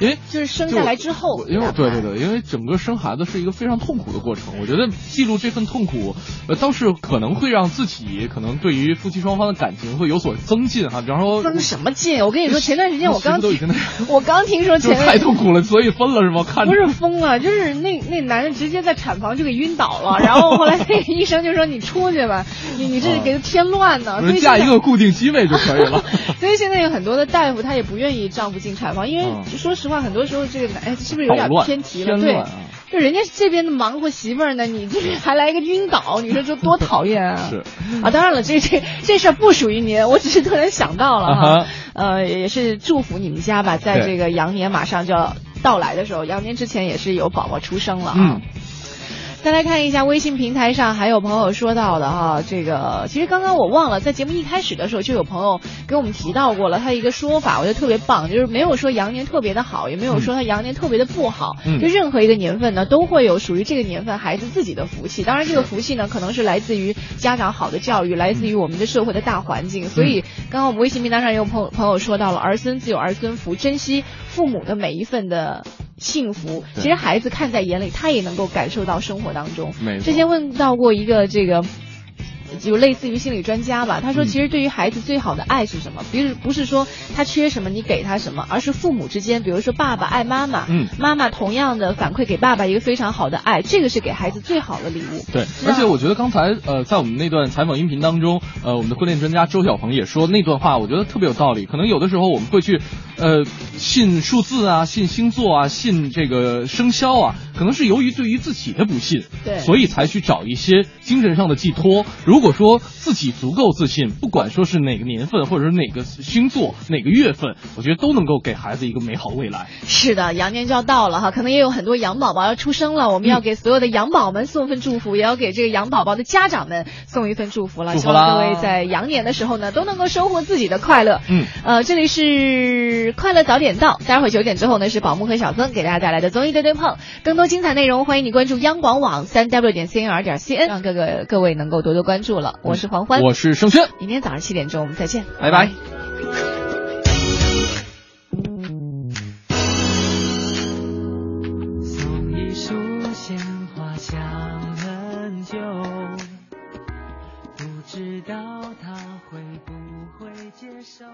因为就是生下来之后，因为对对对，因为整个生孩子是一个非常痛苦的过程，我觉得记录这份痛苦，呃，倒是可能会让自己可能对于夫妻双方的感情会有所增进哈。比方说增什么劲？我跟你说，前段时间我刚 都已经 我刚听说就是前太痛苦了，所以分了是吗？看不是疯了，就是那那男的直接在产房就给晕倒了，然后后来那个医生就说你出去吧，你你这给他添乱呢，所以架一个固定机位就可以了。所以现在有很多的大夫他也不愿意丈夫进产房，因为嗯说实话，很多时候这个男哎是不是有点偏题了？对就人家这边的忙活媳妇儿呢，你这边还来一个晕倒，你说这多讨厌啊！是啊，当然了，这这这事儿不属于您，我只是突然想到了哈。呃，也是祝福你们家吧，在这个羊年马上就要到来的时候，羊年之前也是有宝宝出生了啊。嗯。再来看一下微信平台上还有朋友说到的哈，这个其实刚刚我忘了，在节目一开始的时候就有朋友给我们提到过了，他一个说法，我觉得特别棒，就是没有说羊年特别的好，也没有说他羊年特别的不好，嗯就任何一个年份呢，都会有属于这个年份孩子自己的福气。当然，这个福气呢，可能是来自于家长好的教育，来自于我们的社会的大环境。所以，刚刚我们微信平台上也有朋友朋友说到了，儿孙自有儿孙福，珍惜父母的每一份的。幸福，其实孩子看在眼里，他也能够感受到生活当中。没错之前问到过一个这个。就类似于心理专家吧，他说，嗯其实对于孩子最好的爱是什么？比如不是说他缺什么你给他什么，而是父母之间，比如说爸爸爱妈妈，嗯妈妈同样的反馈给爸爸一个非常好的爱，这个是给孩子最好的礼物。对，而且我觉得刚才呃，在我们那段采访音频当中，呃，我们的婚恋专家周小鹏也说那段话，我觉得特别有道理。可能有的时候我们会去，呃，信数字啊，信星座啊，信这个生肖啊，可能是由于对于自己的不信，对所以才去找一些精神上的寄托。如果说自己足够自信，不管说是哪个年份，或者是哪个星座、哪个月份，我觉得都能够给孩子一个美好未来。是的，羊年就要到了哈，可能也有很多羊宝宝要出生了，我们要给所有的羊宝们送份祝福，也要给这个羊宝宝的家长们送一份祝福了。希望各位在羊年的时候呢，都能够收获自己的快乐。嗯，呃，这里是快乐早点到，待会儿九点之后呢是宝木和小曾给大家带来的综艺对对碰，更多精彩内容欢迎你关注央广网三 w 点 cnr 点 cn，让各个各位能够多多关注了。我是黄欢，我是盛轩，明天早上七点钟我们再见，拜拜。送一束鲜花香很久，不知道他会不会接受。